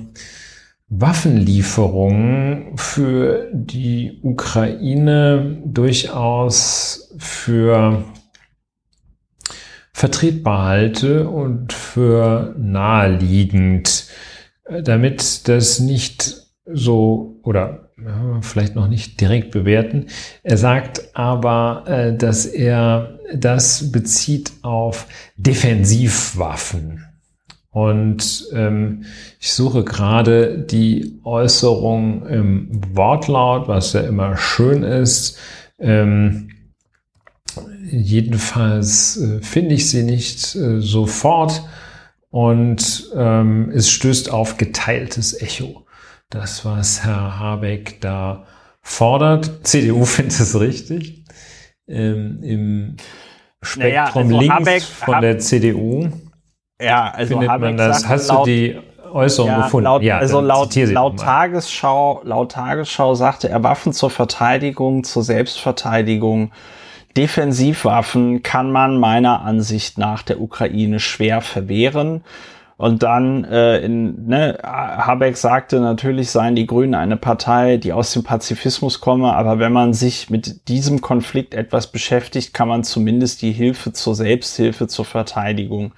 Waffenlieferungen für die Ukraine durchaus für vertretbar halte und für naheliegend, damit das nicht so oder vielleicht noch nicht direkt bewerten. Er sagt aber, äh, dass er das bezieht auf Defensivwaffen. Und ähm, ich suche gerade die Äußerung im Wortlaut, was ja immer schön ist. Ähm, jedenfalls äh, finde ich sie nicht äh, sofort und ähm, es stößt auf geteiltes Echo. Das, was Herr Habeck da fordert. CDU findet es richtig. Ähm, Im Spektrum naja, also links Habeck, von der CDU ja, also findet man das. Hast du die Äußerung ja, gefunden. Laut, ja, also laut, laut Tagesschau, laut Tagesschau sagte er Waffen zur Verteidigung, zur Selbstverteidigung. Defensivwaffen kann man meiner Ansicht nach der Ukraine schwer verwehren. Und dann, äh, in, ne, Habeck sagte, natürlich seien die Grünen eine Partei, die aus dem Pazifismus komme, aber wenn man sich mit diesem Konflikt etwas beschäftigt, kann man zumindest die Hilfe zur Selbsthilfe, zur Verteidigung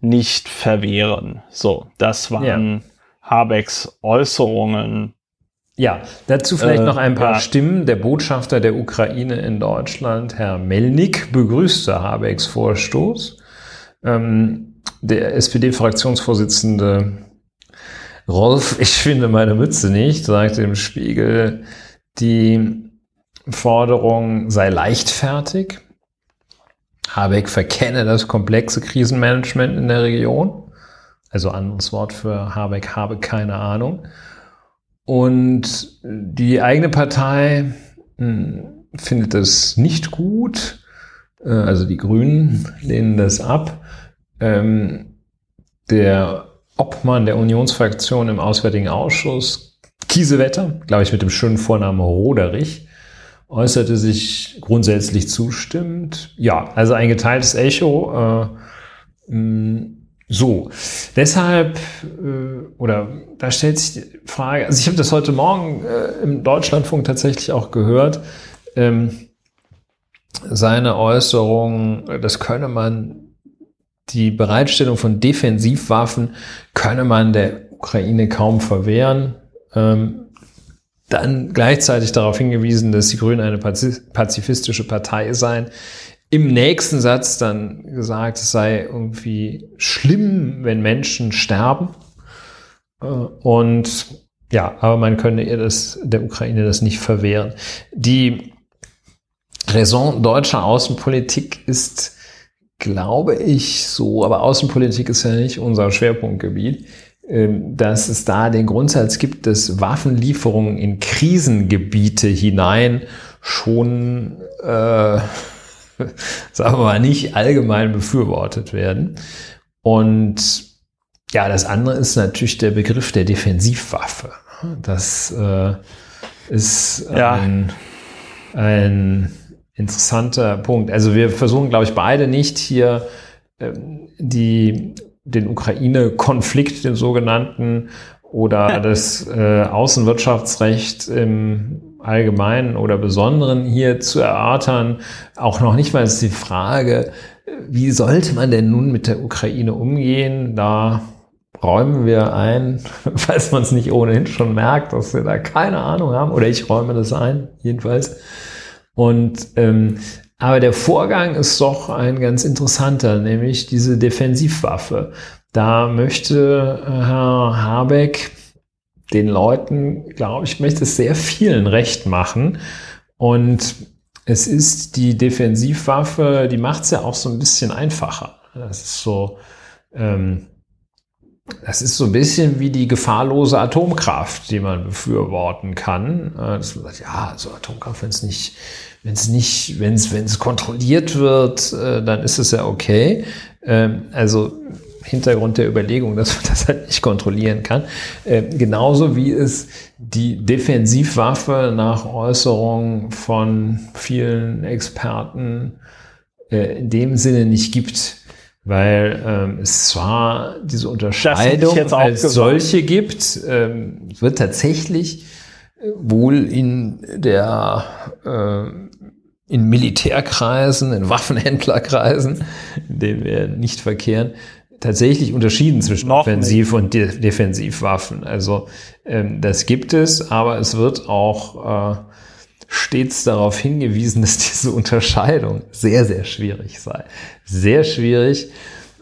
nicht verwehren. So, das waren ja. Habecks Äußerungen. Ja, dazu vielleicht äh, noch ein paar ja. Stimmen. Der Botschafter der Ukraine in Deutschland, Herr Melnik, begrüßte Habecks Vorstoß. Ähm, der SPD-Fraktionsvorsitzende Rolf, ich finde meine Mütze nicht, sagte im Spiegel, die Forderung sei leichtfertig. Habeck verkenne das komplexe Krisenmanagement in der Region. Also anderes Wort für Habeck habe keine Ahnung. Und die eigene Partei hm, findet das nicht gut. Äh, also die Grünen lehnen das ab. Ähm, der Obmann der Unionsfraktion im Auswärtigen Ausschuss, Kiesewetter, glaube ich mit dem schönen Vornamen Roderich, äußerte sich grundsätzlich zustimmend. Ja, also ein geteiltes Echo. Äh, mh, so, deshalb, äh, oder da stellt sich die Frage, also ich habe das heute Morgen äh, im Deutschlandfunk tatsächlich auch gehört, ähm, seine Äußerung, das könne man die Bereitstellung von Defensivwaffen könne man der Ukraine kaum verwehren. Ähm, dann gleichzeitig darauf hingewiesen, dass die Grünen eine pazifistische Partei seien. Im nächsten Satz dann gesagt, es sei irgendwie schlimm, wenn Menschen sterben. Äh, und ja, aber man könne ihr das, der Ukraine das nicht verwehren. Die Raison deutscher Außenpolitik ist glaube ich so, aber Außenpolitik ist ja nicht unser Schwerpunktgebiet, ähm, dass es da den Grundsatz gibt, dass Waffenlieferungen in Krisengebiete hinein schon, äh, sagen wir mal, nicht allgemein befürwortet werden. Und ja, das andere ist natürlich der Begriff der Defensivwaffe. Das äh, ist ja. ein, ein interessanter Punkt. Also wir versuchen, glaube ich, beide nicht hier ähm, die, den Ukraine-Konflikt, den sogenannten, oder das äh, Außenwirtschaftsrecht im Allgemeinen oder Besonderen hier zu erörtern. Auch noch nicht mal ist die Frage, wie sollte man denn nun mit der Ukraine umgehen? Da räumen wir ein, falls man es nicht ohnehin schon merkt, dass wir da keine Ahnung haben. Oder ich räume das ein, jedenfalls. Und ähm, aber der Vorgang ist doch ein ganz interessanter, nämlich diese Defensivwaffe. Da möchte äh, Herr Habeck den Leuten, glaube ich, möchte es sehr vielen recht machen. Und es ist die Defensivwaffe, die macht es ja auch so ein bisschen einfacher. Das ist so, ähm, das ist so ein bisschen wie die gefahrlose Atomkraft, die man befürworten kann. Äh, dass man sagt, ja, so Atomkraft, wenn es nicht, wenn es nicht, wenn es, wenn es kontrolliert wird, äh, dann ist es ja okay. Ähm, also Hintergrund der Überlegung, dass man das halt nicht kontrollieren kann. Ähm, genauso wie es die Defensivwaffe nach Äußerung von vielen Experten äh, in dem Sinne nicht gibt weil ähm, es zwar diese Unterscheidung als gesagt. solche gibt, ähm, wird tatsächlich wohl in der äh, in Militärkreisen, in Waffenhändlerkreisen, in denen wir nicht verkehren, tatsächlich unterschieden zwischen Noch Offensiv- und De Defensivwaffen. Also ähm, das gibt es, aber es wird auch äh, stets darauf hingewiesen, dass diese Unterscheidung sehr, sehr schwierig sei. Sehr schwierig.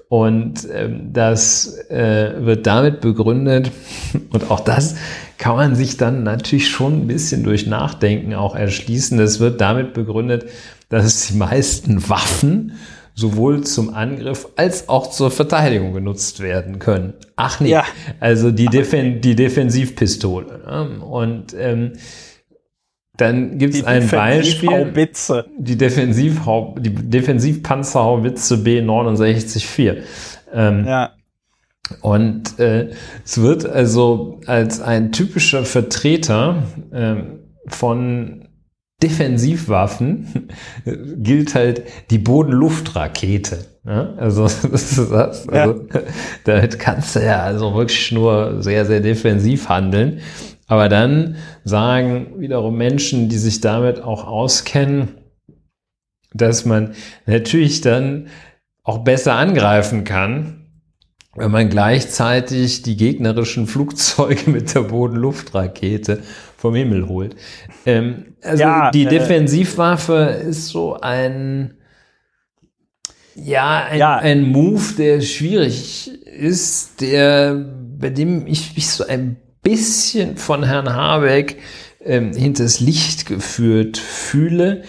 Und ähm, das äh, wird damit begründet, und auch das kann man sich dann natürlich schon ein bisschen durch Nachdenken auch erschließen. Das wird damit begründet, dass die meisten Waffen sowohl zum Angriff als auch zur Verteidigung genutzt werden können. Ach nee, ja. also die, Defen die Defensivpistole. Ne? Und ähm, dann gibt es ein Beispiel. Die, Defensiv die Defensivpanzerhaubitze B694. Ähm, ja. Und äh, es wird also als ein typischer Vertreter äh, von Defensivwaffen gilt halt die Boden-Luft-Rakete. Ja? Also, das ist das. Also, ja. damit kannst du ja also wirklich nur sehr, sehr defensiv handeln. Aber dann sagen wiederum Menschen, die sich damit auch auskennen, dass man natürlich dann auch besser angreifen kann, wenn man gleichzeitig die gegnerischen Flugzeuge mit der Boden-Luft-Rakete vom Himmel holt. Ähm, also ja, die äh, Defensivwaffe ist so ein ja ein, ja, ein Move, der schwierig ist, der bei dem ich mich so ein bisschen von Herrn Habeck ähm, hinters Licht geführt fühle.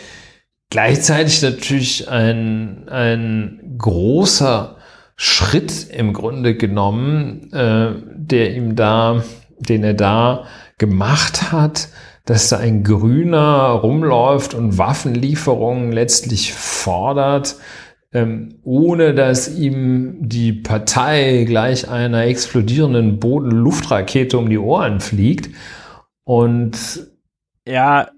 Gleichzeitig natürlich ein, ein großer Schritt im Grunde genommen, äh, der ihm da, den er da gemacht hat, dass da ein Grüner rumläuft und Waffenlieferungen letztlich fordert, ähm, ohne dass ihm die Partei gleich einer explodierenden Boden-Luftrakete um die Ohren fliegt. Und ja,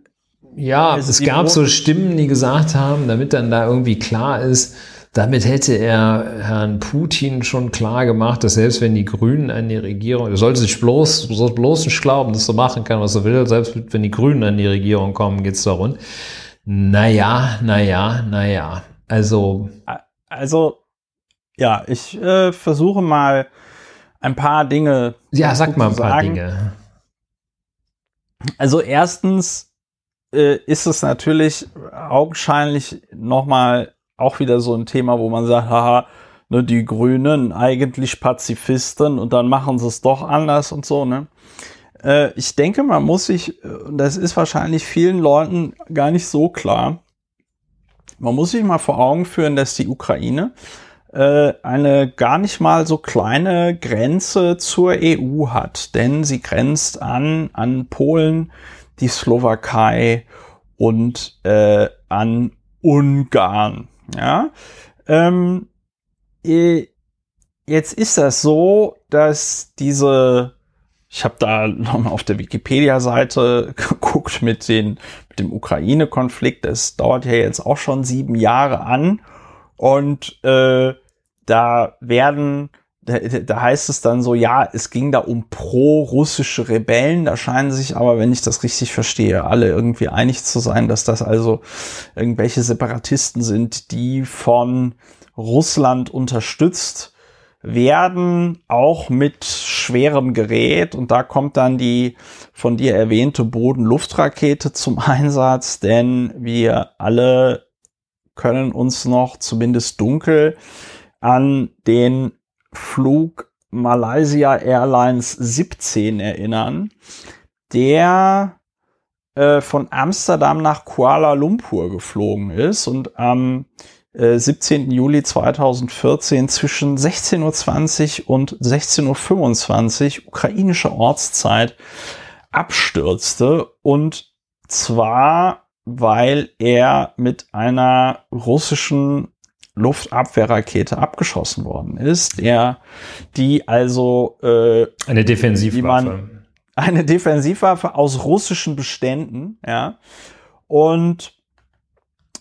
ja, es gab so Stimmen, die gesagt haben, damit dann da irgendwie klar ist, damit hätte er Herrn Putin schon klar gemacht, dass selbst wenn die Grünen an die Regierung, er sollte sich bloß, bloß nicht glauben, dass er machen kann, was er will, selbst wenn die Grünen an die Regierung kommen, geht's da rund. Naja, naja, naja. Also. Also, ja, ich äh, versuche mal ein paar Dinge. Ja, sag mal ein paar sagen. Dinge. Also erstens äh, ist es natürlich augenscheinlich nochmal auch wieder so ein Thema, wo man sagt, haha, ne, die Grünen eigentlich Pazifisten und dann machen sie es doch anders und so, ne? Äh, ich denke, man muss sich, und das ist wahrscheinlich vielen Leuten gar nicht so klar, man muss sich mal vor Augen führen, dass die Ukraine äh, eine gar nicht mal so kleine Grenze zur EU hat, denn sie grenzt an, an Polen, die Slowakei und äh, an Ungarn. Ja, ähm, jetzt ist das so, dass diese, ich habe da nochmal auf der Wikipedia-Seite geguckt mit, den, dem Ukraine-Konflikt. Das dauert ja jetzt auch schon sieben Jahre an und äh, da werden da, da heißt es dann so, ja, es ging da um pro-russische Rebellen. Da scheinen sich aber, wenn ich das richtig verstehe, alle irgendwie einig zu sein, dass das also irgendwelche Separatisten sind, die von Russland unterstützt werden, auch mit schwerem Gerät. Und da kommt dann die von dir erwähnte Boden-Luft-Rakete zum Einsatz, denn wir alle können uns noch zumindest dunkel an den Flug Malaysia Airlines 17 erinnern, der äh, von Amsterdam nach Kuala Lumpur geflogen ist und am äh, 17. Juli 2014 zwischen 16.20 Uhr und 16.25 Uhr ukrainische Ortszeit abstürzte und zwar, weil er mit einer russischen Luftabwehrrakete abgeschossen worden ist, der die also äh, eine Defensivwaffe, eine Defensivwaffe aus russischen Beständen, ja, und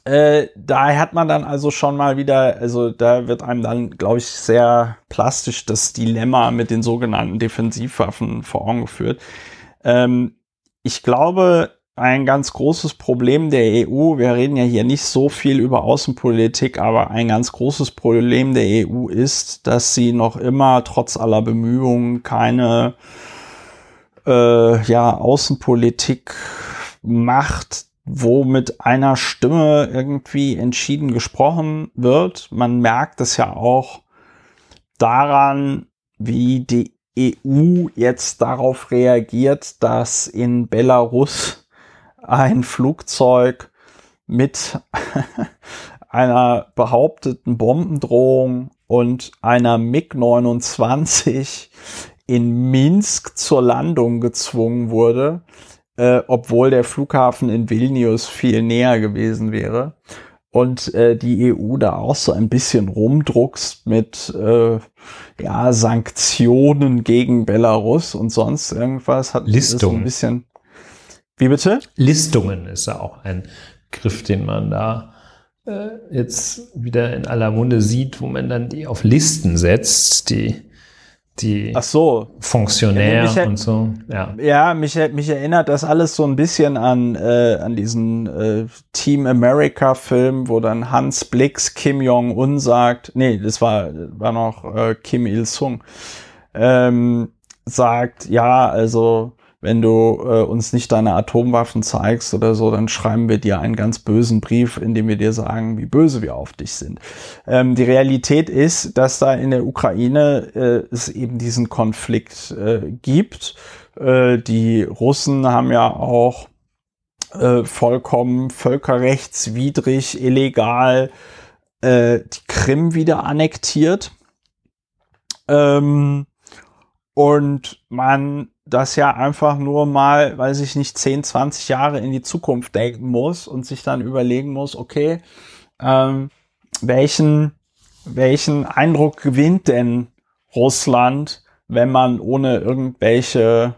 äh, da hat man dann also schon mal wieder, also da wird einem dann, glaube ich, sehr plastisch das Dilemma mit den sogenannten Defensivwaffen vor Augen geführt. Ähm, ich glaube, ein ganz großes Problem der EU, wir reden ja hier nicht so viel über Außenpolitik, aber ein ganz großes Problem der EU ist, dass sie noch immer trotz aller Bemühungen keine äh, ja, Außenpolitik macht, wo mit einer Stimme irgendwie entschieden gesprochen wird. Man merkt es ja auch daran, wie die EU jetzt darauf reagiert, dass in Belarus ein Flugzeug mit einer behaupteten Bombendrohung und einer MiG-29 in Minsk zur Landung gezwungen wurde, äh, obwohl der Flughafen in Vilnius viel näher gewesen wäre. und äh, die EU da auch so ein bisschen rumdruckst mit äh, ja, Sanktionen gegen Belarus und sonst irgendwas, hat Listung. so ein bisschen. Wie bitte? Listungen ist ja auch ein Griff, den man da äh, jetzt wieder in aller Munde sieht, wo man dann die auf Listen setzt, die die Ach so. Funktionär ja, und so. Ja, ja mich, mich erinnert das alles so ein bisschen an, äh, an diesen äh, Team America Film, wo dann Hans Blix Kim Jong-un sagt, nee, das war, war noch äh, Kim Il-sung, ähm, sagt, ja, also wenn du äh, uns nicht deine Atomwaffen zeigst oder so, dann schreiben wir dir einen ganz bösen Brief, in dem wir dir sagen, wie böse wir auf dich sind. Ähm, die Realität ist, dass da in der Ukraine äh, es eben diesen Konflikt äh, gibt. Äh, die Russen haben ja auch äh, vollkommen völkerrechtswidrig, illegal äh, die Krim wieder annektiert. Ähm, und man das ja einfach nur mal, weiß ich nicht, 10, 20 Jahre in die Zukunft denken muss und sich dann überlegen muss, okay, ähm, welchen, welchen Eindruck gewinnt denn Russland, wenn man ohne irgendwelche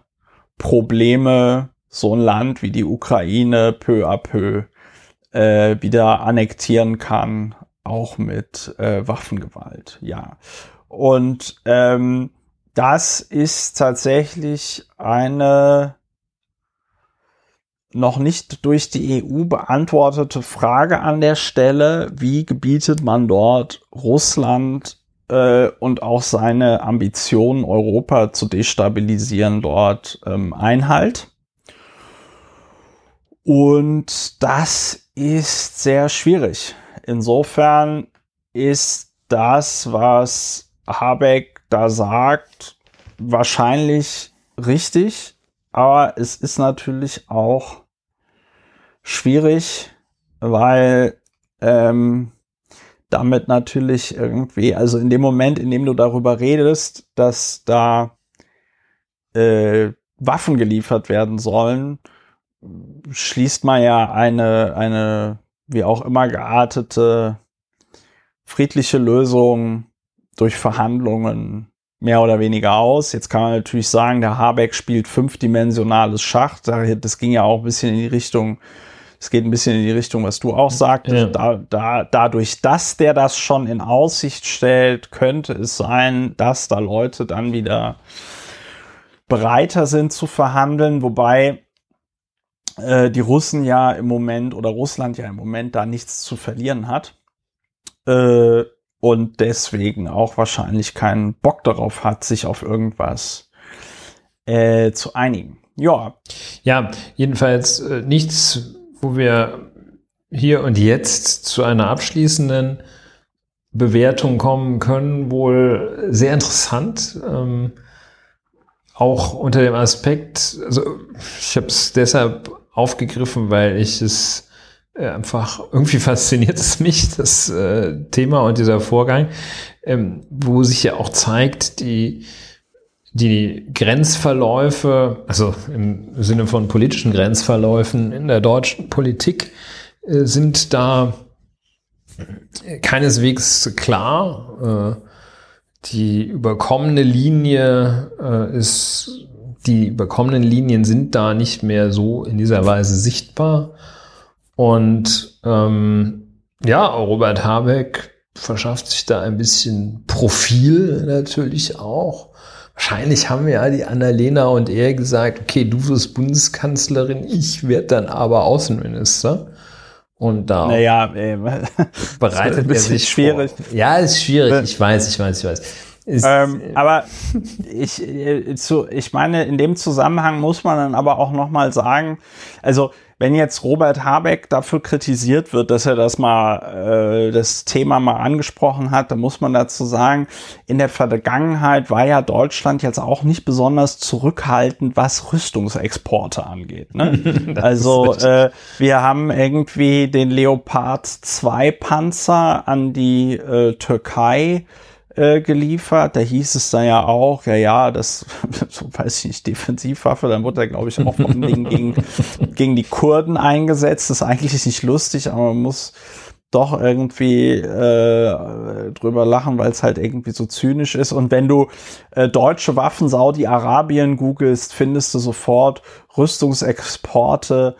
Probleme so ein Land wie die Ukraine peu à peu äh, wieder annektieren kann, auch mit äh, Waffengewalt, ja. Und ähm, das ist tatsächlich eine noch nicht durch die EU beantwortete Frage an der Stelle. Wie gebietet man dort Russland äh, und auch seine Ambitionen, Europa zu destabilisieren, dort ähm, Einhalt? Und das ist sehr schwierig. Insofern ist das, was Habeck da sagt, wahrscheinlich richtig, aber es ist natürlich auch schwierig, weil ähm, damit natürlich irgendwie, also in dem Moment, in dem du darüber redest, dass da äh, Waffen geliefert werden sollen, schließt man ja eine, eine wie auch immer geartete friedliche Lösung durch Verhandlungen mehr oder weniger aus. Jetzt kann man natürlich sagen, der Habeck spielt fünfdimensionales Schach. Das ging ja auch ein bisschen in die Richtung, es geht ein bisschen in die Richtung, was du auch sagtest. Ja. Da, da, dadurch, dass der das schon in Aussicht stellt, könnte es sein, dass da Leute dann wieder bereiter sind zu verhandeln, wobei äh, die Russen ja im Moment oder Russland ja im Moment da nichts zu verlieren hat. Äh, und deswegen auch wahrscheinlich keinen Bock darauf hat, sich auf irgendwas äh, zu einigen. Ja. Ja, jedenfalls äh, nichts, wo wir hier und jetzt zu einer abschließenden Bewertung kommen können, wohl sehr interessant. Ähm, auch unter dem Aspekt, also ich habe es deshalb aufgegriffen, weil ich es einfach irgendwie fasziniert es mich, das äh, Thema und dieser Vorgang, ähm, wo sich ja auch zeigt, die, die Grenzverläufe, also im Sinne von politischen Grenzverläufen in der deutschen Politik, äh, sind da keineswegs klar. Äh, die überkommene Linie äh, ist, die überkommenen Linien sind da nicht mehr so in dieser Weise sichtbar. Und ähm, ja, Robert Habeck verschafft sich da ein bisschen Profil natürlich auch. Wahrscheinlich haben ja die Annalena und er gesagt, okay, du wirst Bundeskanzlerin, ich werde dann aber Außenminister. Und da naja, ey, bereitet er sich schwierig. Vor. Ja, ist schwierig. Ich weiß, ich weiß, ich weiß. Ist, ähm, aber ich, äh, ich meine, in dem Zusammenhang muss man dann aber auch noch mal sagen, also wenn jetzt Robert Habeck dafür kritisiert wird, dass er das mal, äh, das Thema mal angesprochen hat, dann muss man dazu sagen, in der Vergangenheit war ja Deutschland jetzt auch nicht besonders zurückhaltend, was Rüstungsexporte angeht. Ne? also äh, wir haben irgendwie den Leopard 2 Panzer an die äh, Türkei äh, geliefert. Da hieß es dann ja auch, ja, ja, das, so weiß ich nicht, Defensivwaffe, dann wurde er, glaube ich, auch allem gegen, gegen die Kurden eingesetzt. Das ist eigentlich nicht lustig, aber man muss doch irgendwie äh, drüber lachen, weil es halt irgendwie so zynisch ist. Und wenn du äh, deutsche Waffen Saudi-Arabien googelst, findest du sofort Rüstungsexporte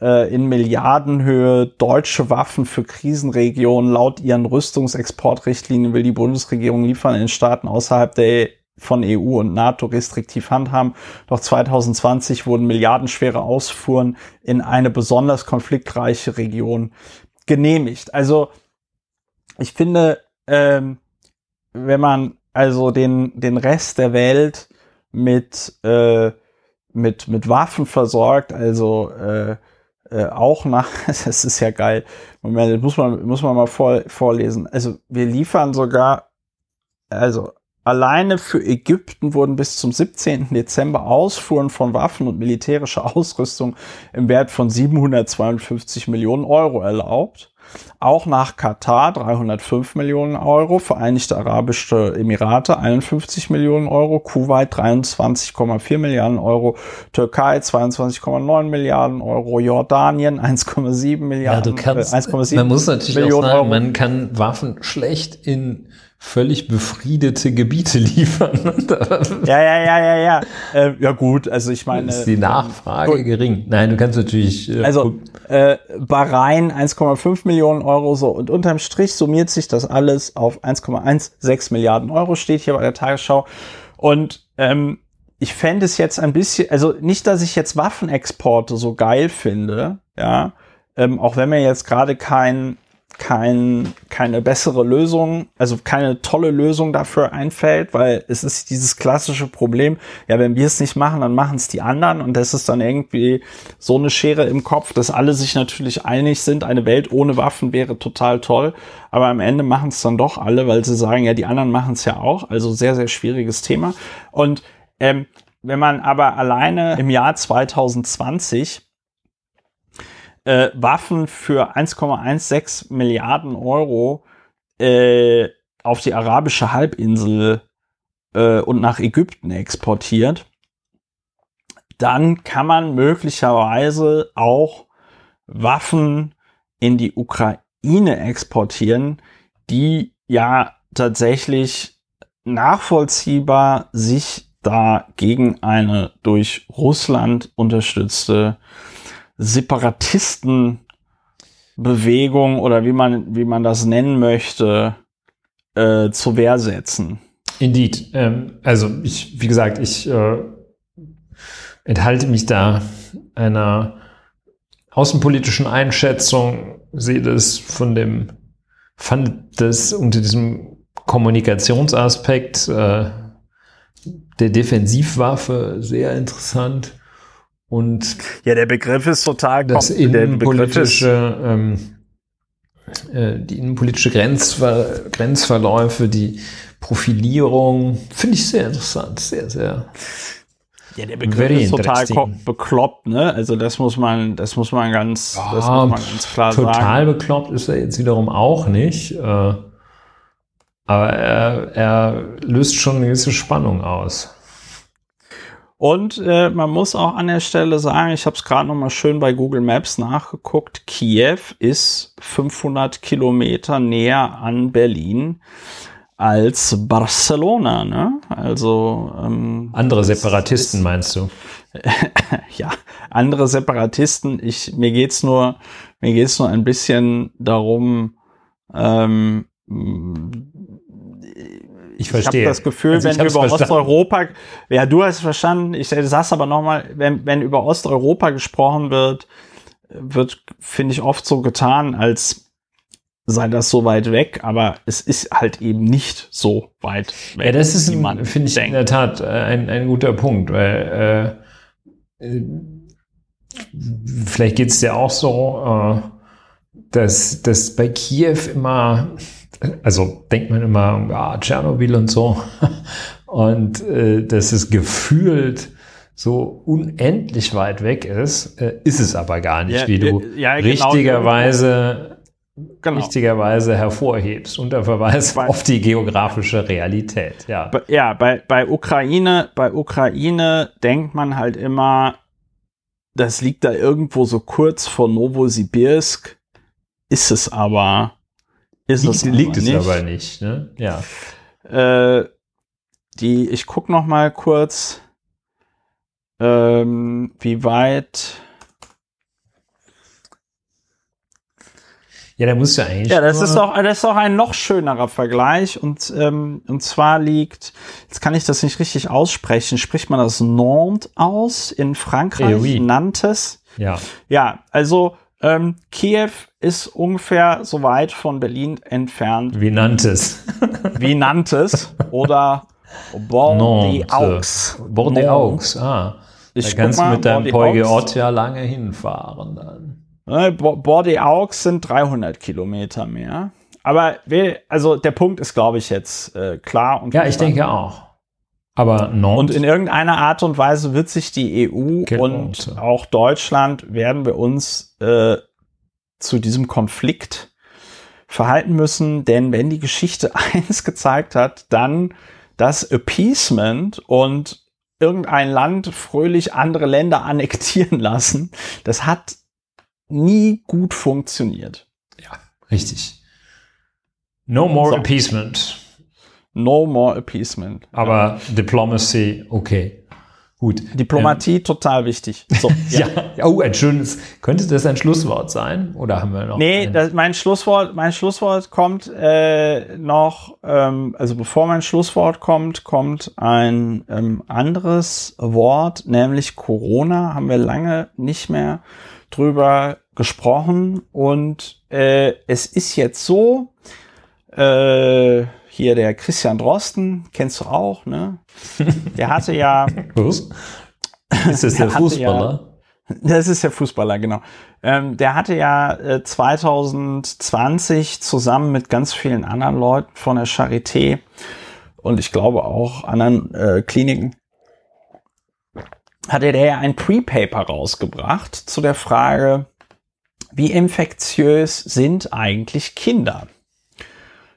äh, in Milliardenhöhe, deutsche Waffen für Krisenregionen. Laut ihren Rüstungsexportrichtlinien will die Bundesregierung liefern in Staaten außerhalb der von EU und NATO restriktiv handhaben. Doch 2020 wurden milliardenschwere Ausfuhren in eine besonders konfliktreiche Region genehmigt. Also ich finde, ähm, wenn man also den, den Rest der Welt mit, äh, mit, mit Waffen versorgt, also äh, äh, auch nach, das ist ja geil, Moment, muss man, muss man mal vor, vorlesen. Also wir liefern sogar, also Alleine für Ägypten wurden bis zum 17. Dezember Ausfuhren von Waffen und militärischer Ausrüstung im Wert von 752 Millionen Euro erlaubt. Auch nach Katar 305 Millionen Euro, Vereinigte Arabische Emirate 51 Millionen Euro, Kuwait 23,4 Milliarden Euro, Türkei 22,9 Milliarden Euro, Jordanien 1,7 Milliarden. Ja, du kannst, äh, 1,7 man muss natürlich Millionen auch sagen, Euro. man kann Waffen schlecht in völlig befriedete Gebiete liefern. ja, ja, ja, ja, ja. Äh, ja gut, also ich meine. Ist die Nachfrage gut. gering? Nein, du kannst natürlich. Äh, also äh, Bahrain 1,5 Millionen Euro so und unterm Strich summiert sich das alles auf 1,16 Milliarden Euro steht hier bei der Tagesschau und ähm, ich fände es jetzt ein bisschen, also nicht, dass ich jetzt Waffenexporte so geil finde, ja, ähm, auch wenn mir jetzt gerade kein kein, keine bessere Lösung, also keine tolle Lösung dafür einfällt, weil es ist dieses klassische Problem, ja, wenn wir es nicht machen, dann machen es die anderen und das ist dann irgendwie so eine Schere im Kopf, dass alle sich natürlich einig sind, eine Welt ohne Waffen wäre total toll, aber am Ende machen es dann doch alle, weil sie sagen, ja, die anderen machen es ja auch, also sehr, sehr schwieriges Thema. Und ähm, wenn man aber alleine im Jahr 2020 äh, Waffen für 1,16 Milliarden Euro äh, auf die arabische Halbinsel äh, und nach Ägypten exportiert, dann kann man möglicherweise auch Waffen in die Ukraine exportieren, die ja tatsächlich nachvollziehbar sich da gegen eine durch Russland unterstützte Separatistenbewegung oder wie man, wie man das nennen möchte, äh, zur Wehr setzen. Indeed. Ähm, also ich, wie gesagt, ich äh, enthalte mich da einer außenpolitischen Einschätzung, sehe das von dem, fand das unter diesem Kommunikationsaspekt äh, der Defensivwaffe sehr interessant. Und ja, der Begriff ist total das innenpolitische, ähm, äh, die innenpolitische Grenzver Grenzverläufe, die Profilierung, finde ich sehr interessant, sehr, sehr. Ja, der Begriff ist total bekloppt, ne? Also das muss man, das muss man ganz, ja, das muss man ganz klar total sagen. Total bekloppt ist er jetzt wiederum auch nicht. Äh, aber er, er löst schon eine gewisse Spannung aus. Und äh, man muss auch an der Stelle sagen, ich habe es gerade noch mal schön bei Google Maps nachgeguckt, Kiew ist 500 Kilometer näher an Berlin als Barcelona. Ne? Also ähm, andere Separatisten ist, meinst du? ja, andere Separatisten. Ich mir geht's nur mir geht's nur ein bisschen darum. Ähm, ich verstehe. Ich habe das Gefühl, also wenn über verstanden. Osteuropa, ja, du hast verstanden, ich sag's aber nochmal, wenn, wenn über Osteuropa gesprochen wird, wird, finde ich, oft so getan, als sei das so weit weg, aber es ist halt eben nicht so weit weg. Ja, das ist, finde ich, denkt. in der Tat äh, ein, ein guter Punkt, weil äh, äh vielleicht geht es dir auch so, äh, dass, dass bei Kiew immer also denkt man immer, ja, Tschernobyl und so. Und äh, dass es gefühlt so unendlich weit weg ist, äh, ist es aber gar nicht, ja, wie du ja, genau, richtigerweise, genau. richtigerweise hervorhebst unter Verweis bei, auf die geografische Realität. Ja, bei, ja bei, bei Ukraine, bei Ukraine denkt man halt immer, das liegt da irgendwo so kurz vor Novosibirsk, ist es aber Ist liegt, es, liegt es nicht. aber nicht. Ne? Ja. Äh, die, ich gucke noch mal kurz, ähm, wie weit Ja, da musst du eigentlich. Ja, das ist doch, das ist doch ein noch schönerer Vergleich und ähm, und zwar liegt, jetzt kann ich das nicht richtig aussprechen, spricht man das Nantes aus in Frankreich, eh oui. Nantes. Ja. Ja, also ähm, Kiew ist ungefähr so weit von Berlin entfernt. Wie Nantes. wie Nantes oder Bordeaux. Bordeaux, ah. Ich da kannst du mit deinem Peugeot ja lange hinfahren dann. Ne, Bordeaux sind 300 Kilometer mehr. Aber also der Punkt ist, glaube ich, jetzt äh, klar. Und ja, ich denke auch. Aber Nord und in irgendeiner Art und Weise wird sich die EU genau. und auch Deutschland werden wir uns äh, zu diesem Konflikt verhalten müssen, denn wenn die Geschichte eins gezeigt hat, dann das Appeasement und irgendein Land fröhlich andere Länder annektieren lassen, das hat nie gut funktioniert. Ja, richtig. No more so. appeasement. No more appeasement. Aber ja. Diplomacy, okay. Gut. Diplomatie ähm, total wichtig. So, ja. ja. Oh, ein schönes. Könnte das ein Schlusswort sein? Oder haben wir noch? Nee, das, mein Schlusswort, mein Schlusswort kommt äh, noch, ähm, also bevor mein Schlusswort kommt, kommt ein ähm, anderes Wort, nämlich Corona. Haben wir lange nicht mehr drüber gesprochen und äh, es ist jetzt so, äh, hier der Christian Drosten, kennst du auch, ne? Der hatte ja. Was? Ist das der, der Fußballer? Ja, das ist der Fußballer, genau. Ähm, der hatte ja äh, 2020 zusammen mit ganz vielen anderen Leuten von der Charité und ich glaube auch anderen äh, Kliniken hatte der ja ein Pre-Paper rausgebracht zu der Frage, wie infektiös sind eigentlich Kinder?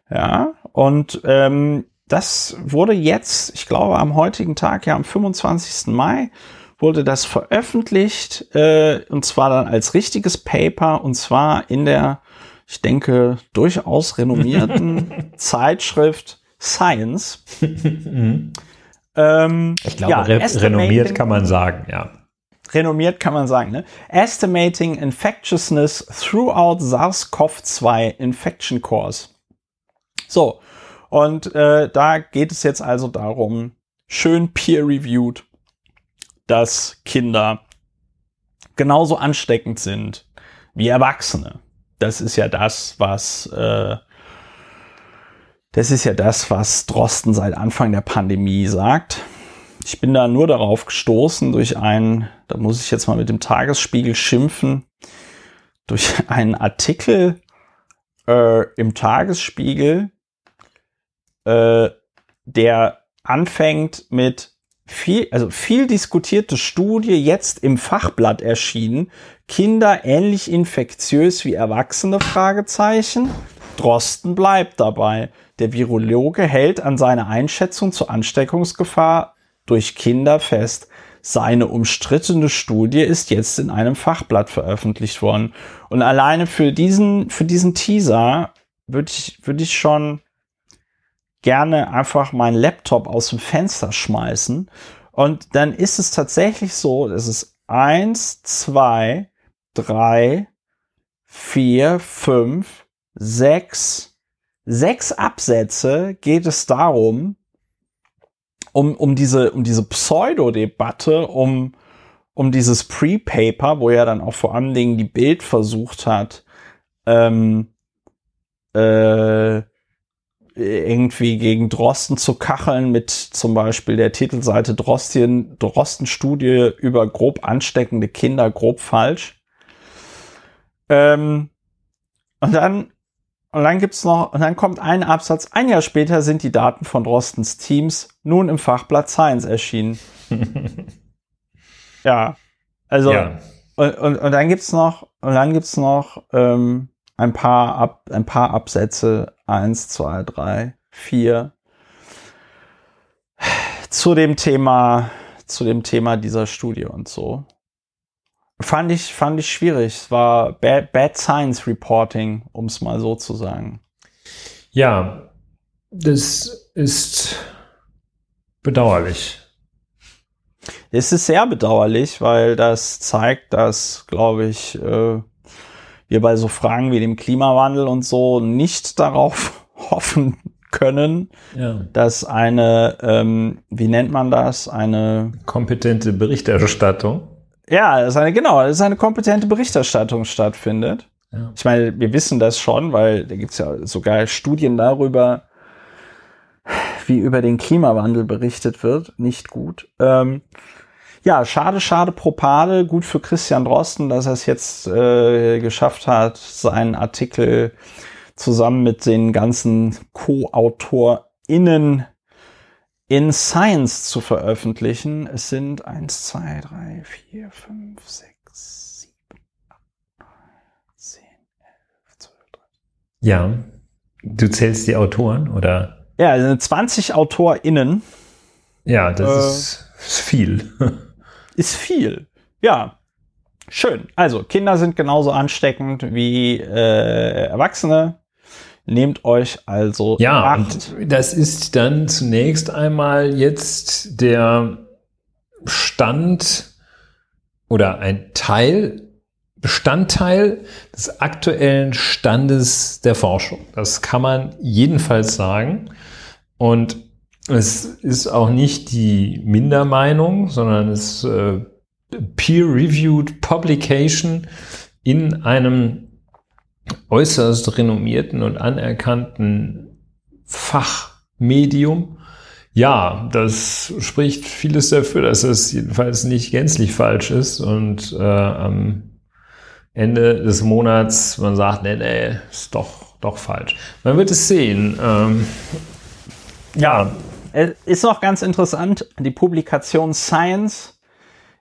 Ja, und ähm, das wurde jetzt, ich glaube, am heutigen Tag, ja am 25. Mai, wurde das veröffentlicht, äh, und zwar dann als richtiges Paper, und zwar in der, ich denke, durchaus renommierten Zeitschrift Science. mhm. Ähm, ich glaube, ja, re renommiert kann man sagen, ja. Renommiert kann man sagen, ne? Estimating Infectiousness throughout SARS-CoV-2 Infection Course. So, und äh, da geht es jetzt also darum, schön peer-reviewed, dass Kinder genauso ansteckend sind wie Erwachsene. Das ist ja das, was äh, das ist ja das, was Drosten seit Anfang der Pandemie sagt. Ich bin da nur darauf gestoßen durch einen, da muss ich jetzt mal mit dem Tagesspiegel schimpfen, durch einen Artikel äh, im Tagesspiegel, äh, der anfängt mit viel, also viel diskutierte Studie jetzt im Fachblatt erschienen. Kinder ähnlich infektiös wie Erwachsene? Fragezeichen. Drosten bleibt dabei. Der Virologe hält an seiner Einschätzung zur Ansteckungsgefahr durch Kinder fest. Seine umstrittene Studie ist jetzt in einem Fachblatt veröffentlicht worden. Und alleine für diesen, für diesen Teaser würde ich, würde ich schon gerne einfach meinen Laptop aus dem Fenster schmeißen. Und dann ist es tatsächlich so, es ist eins, zwei, drei, vier, fünf, sechs, sechs Absätze geht es darum, um, um diese, um diese Pseudo-Debatte, um, um dieses Pre-Paper, wo ja dann auch vor allen Dingen die Bild versucht hat, ähm, äh, irgendwie gegen Drosten zu kacheln mit zum Beispiel der Titelseite Drostien, Drosten-Studie über grob ansteckende Kinder, grob falsch. Ähm, und dann und dann gibt's noch, und dann kommt ein Absatz. Ein Jahr später sind die Daten von Drostens Teams nun im Fachblatt Science erschienen. ja, also ja. Und, und, und dann gibt's noch, und dann gibt's noch ähm, ein paar Ab, ein paar Absätze. Eins, zwei, drei, vier. Zu dem Thema, zu dem Thema dieser Studie und so. Fand ich, fand ich schwierig. Es war Bad, Bad Science Reporting, um es mal so zu sagen. Ja, das ist bedauerlich. Es ist sehr bedauerlich, weil das zeigt, dass, glaube ich, äh, wir bei so Fragen wie dem Klimawandel und so nicht darauf hoffen können, ja. dass eine, ähm, wie nennt man das, eine kompetente Berichterstattung. Ja, das ist eine, genau, das ist eine kompetente Berichterstattung stattfindet. Ja. Ich meine, wir wissen das schon, weil da gibt es ja sogar Studien darüber, wie über den Klimawandel berichtet wird. Nicht gut. Ähm, ja, schade, schade Propade. Gut für Christian Drosten, dass er es jetzt äh, geschafft hat, seinen Artikel zusammen mit den ganzen Co-AutorInnen in Science zu veröffentlichen. Es sind eins, zwei, drei, vier, fünf, sechs, sieben, acht, neun, zehn, elf, zwölf, dreizehn. Ja, du zählst die Autoren, oder? Ja, es sind 20 AutorInnen. Ja, das äh, ist viel. ist viel. Ja. Schön. Also, Kinder sind genauso ansteckend wie äh, Erwachsene. Nehmt euch also ja, acht. Und das ist dann zunächst einmal jetzt der Stand oder ein Teil, Bestandteil des aktuellen Standes der Forschung. Das kann man jedenfalls sagen. Und es ist auch nicht die Mindermeinung, sondern es ist äh, peer-reviewed Publication in einem äußerst renommierten und anerkannten Fachmedium. Ja, das spricht vieles dafür, dass es jedenfalls nicht gänzlich falsch ist und äh, am Ende des Monats man sagt, nee, nee, ist doch, doch falsch. Man wird es sehen. Ähm, ja, ist noch ganz interessant, die Publikation Science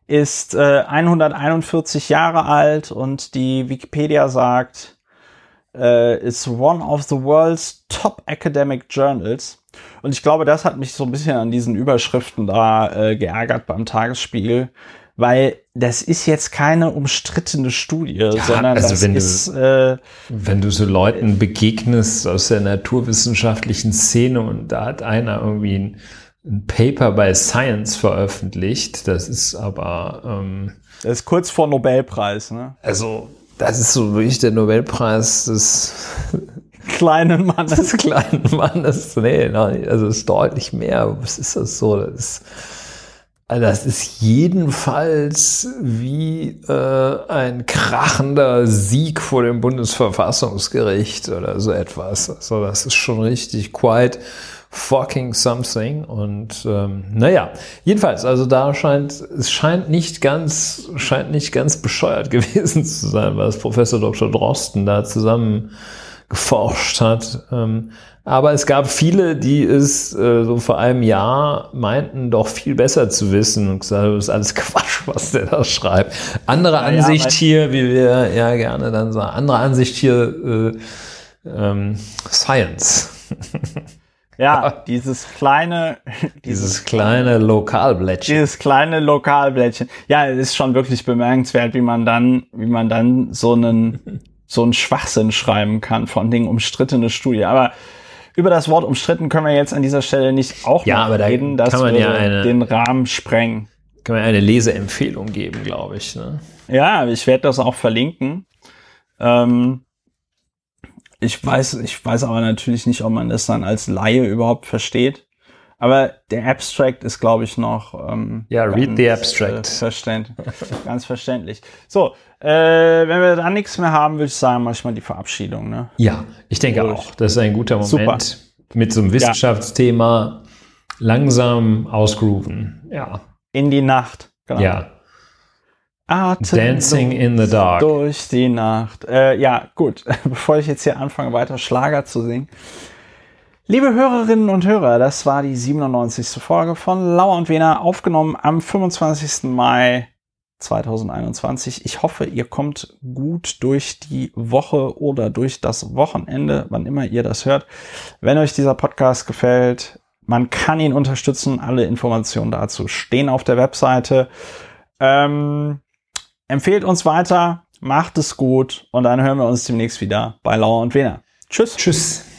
ist äh, 141 Jahre alt und die Wikipedia sagt, äh, ist one of the world's top academic journals. Und ich glaube, das hat mich so ein bisschen an diesen Überschriften da äh, geärgert beim Tagesspiegel, weil das ist jetzt keine umstrittene Studie, ja, sondern also das wenn ist. Du, äh, wenn du so Leuten begegnest aus der naturwissenschaftlichen Szene und da hat einer irgendwie ein, ein Paper bei Science veröffentlicht, das ist aber. Ähm, das ist kurz vor Nobelpreis, ne? Also das ist so wirklich der Nobelpreis des kleinen Mannes. Des kleinen Mannes. Nee, nein, also es ist deutlich mehr. Was ist das so? Das ist, das ist jedenfalls wie äh, ein krachender Sieg vor dem Bundesverfassungsgericht oder so etwas. Also das ist schon richtig quite fucking something. Und ähm, naja, jedenfalls, also da scheint, es scheint nicht ganz, scheint nicht ganz bescheuert gewesen zu sein, was Professor Dr. Drosten da zusammen geforscht hat. Ähm, aber es gab viele, die es äh, so vor einem Jahr meinten, doch viel besser zu wissen und gesagt, das ist alles Quatsch, was der da schreibt. Andere ja, Ansicht ja, hier, wie wir ja gerne dann sagen, andere Ansicht hier, äh, ähm, Science. Ja, dieses kleine, dieses, dieses kleine Lokalblättchen. Dieses kleine Lokalblättchen. Ja, es ist schon wirklich bemerkenswert, wie man dann, wie man dann so einen, so einen Schwachsinn schreiben kann von Dingen umstrittene Studie. Aber über das Wort umstritten können wir jetzt an dieser Stelle nicht auch ja, aber reden, da dass wir ja eine, den Rahmen sprengen. Kann man eine Leseempfehlung geben, glaube ich. Ne? Ja, ich werde das auch verlinken. Ähm, ich weiß, ich weiß aber natürlich nicht, ob man das dann als Laie überhaupt versteht. Aber der Abstract ist, glaube ich, noch. Ähm, ja, read the Abstract. Äh, verständ, ganz verständlich. So, äh, wenn wir dann nichts mehr haben, würde ich sagen, manchmal die Verabschiedung. Ne? Ja, ich denke Durch. auch. Das ist ein guter Moment. Super. Mit so einem Wissenschaftsthema ja. langsam ausgrooven. Ja. In die Nacht. Genau. Ja. Atem Dancing in the Dark. Durch die Nacht. Äh, ja, gut. Bevor ich jetzt hier anfange, weiter Schlager zu singen. Liebe Hörerinnen und Hörer, das war die 97. Folge von Lauer und Wiener, aufgenommen am 25. Mai 2021. Ich hoffe, ihr kommt gut durch die Woche oder durch das Wochenende, wann immer ihr das hört. Wenn euch dieser Podcast gefällt, man kann ihn unterstützen. Alle Informationen dazu stehen auf der Webseite. Ähm, Empfehlt uns weiter, macht es gut und dann hören wir uns demnächst wieder bei Lauer und Wiener. Tschüss. Tschüss.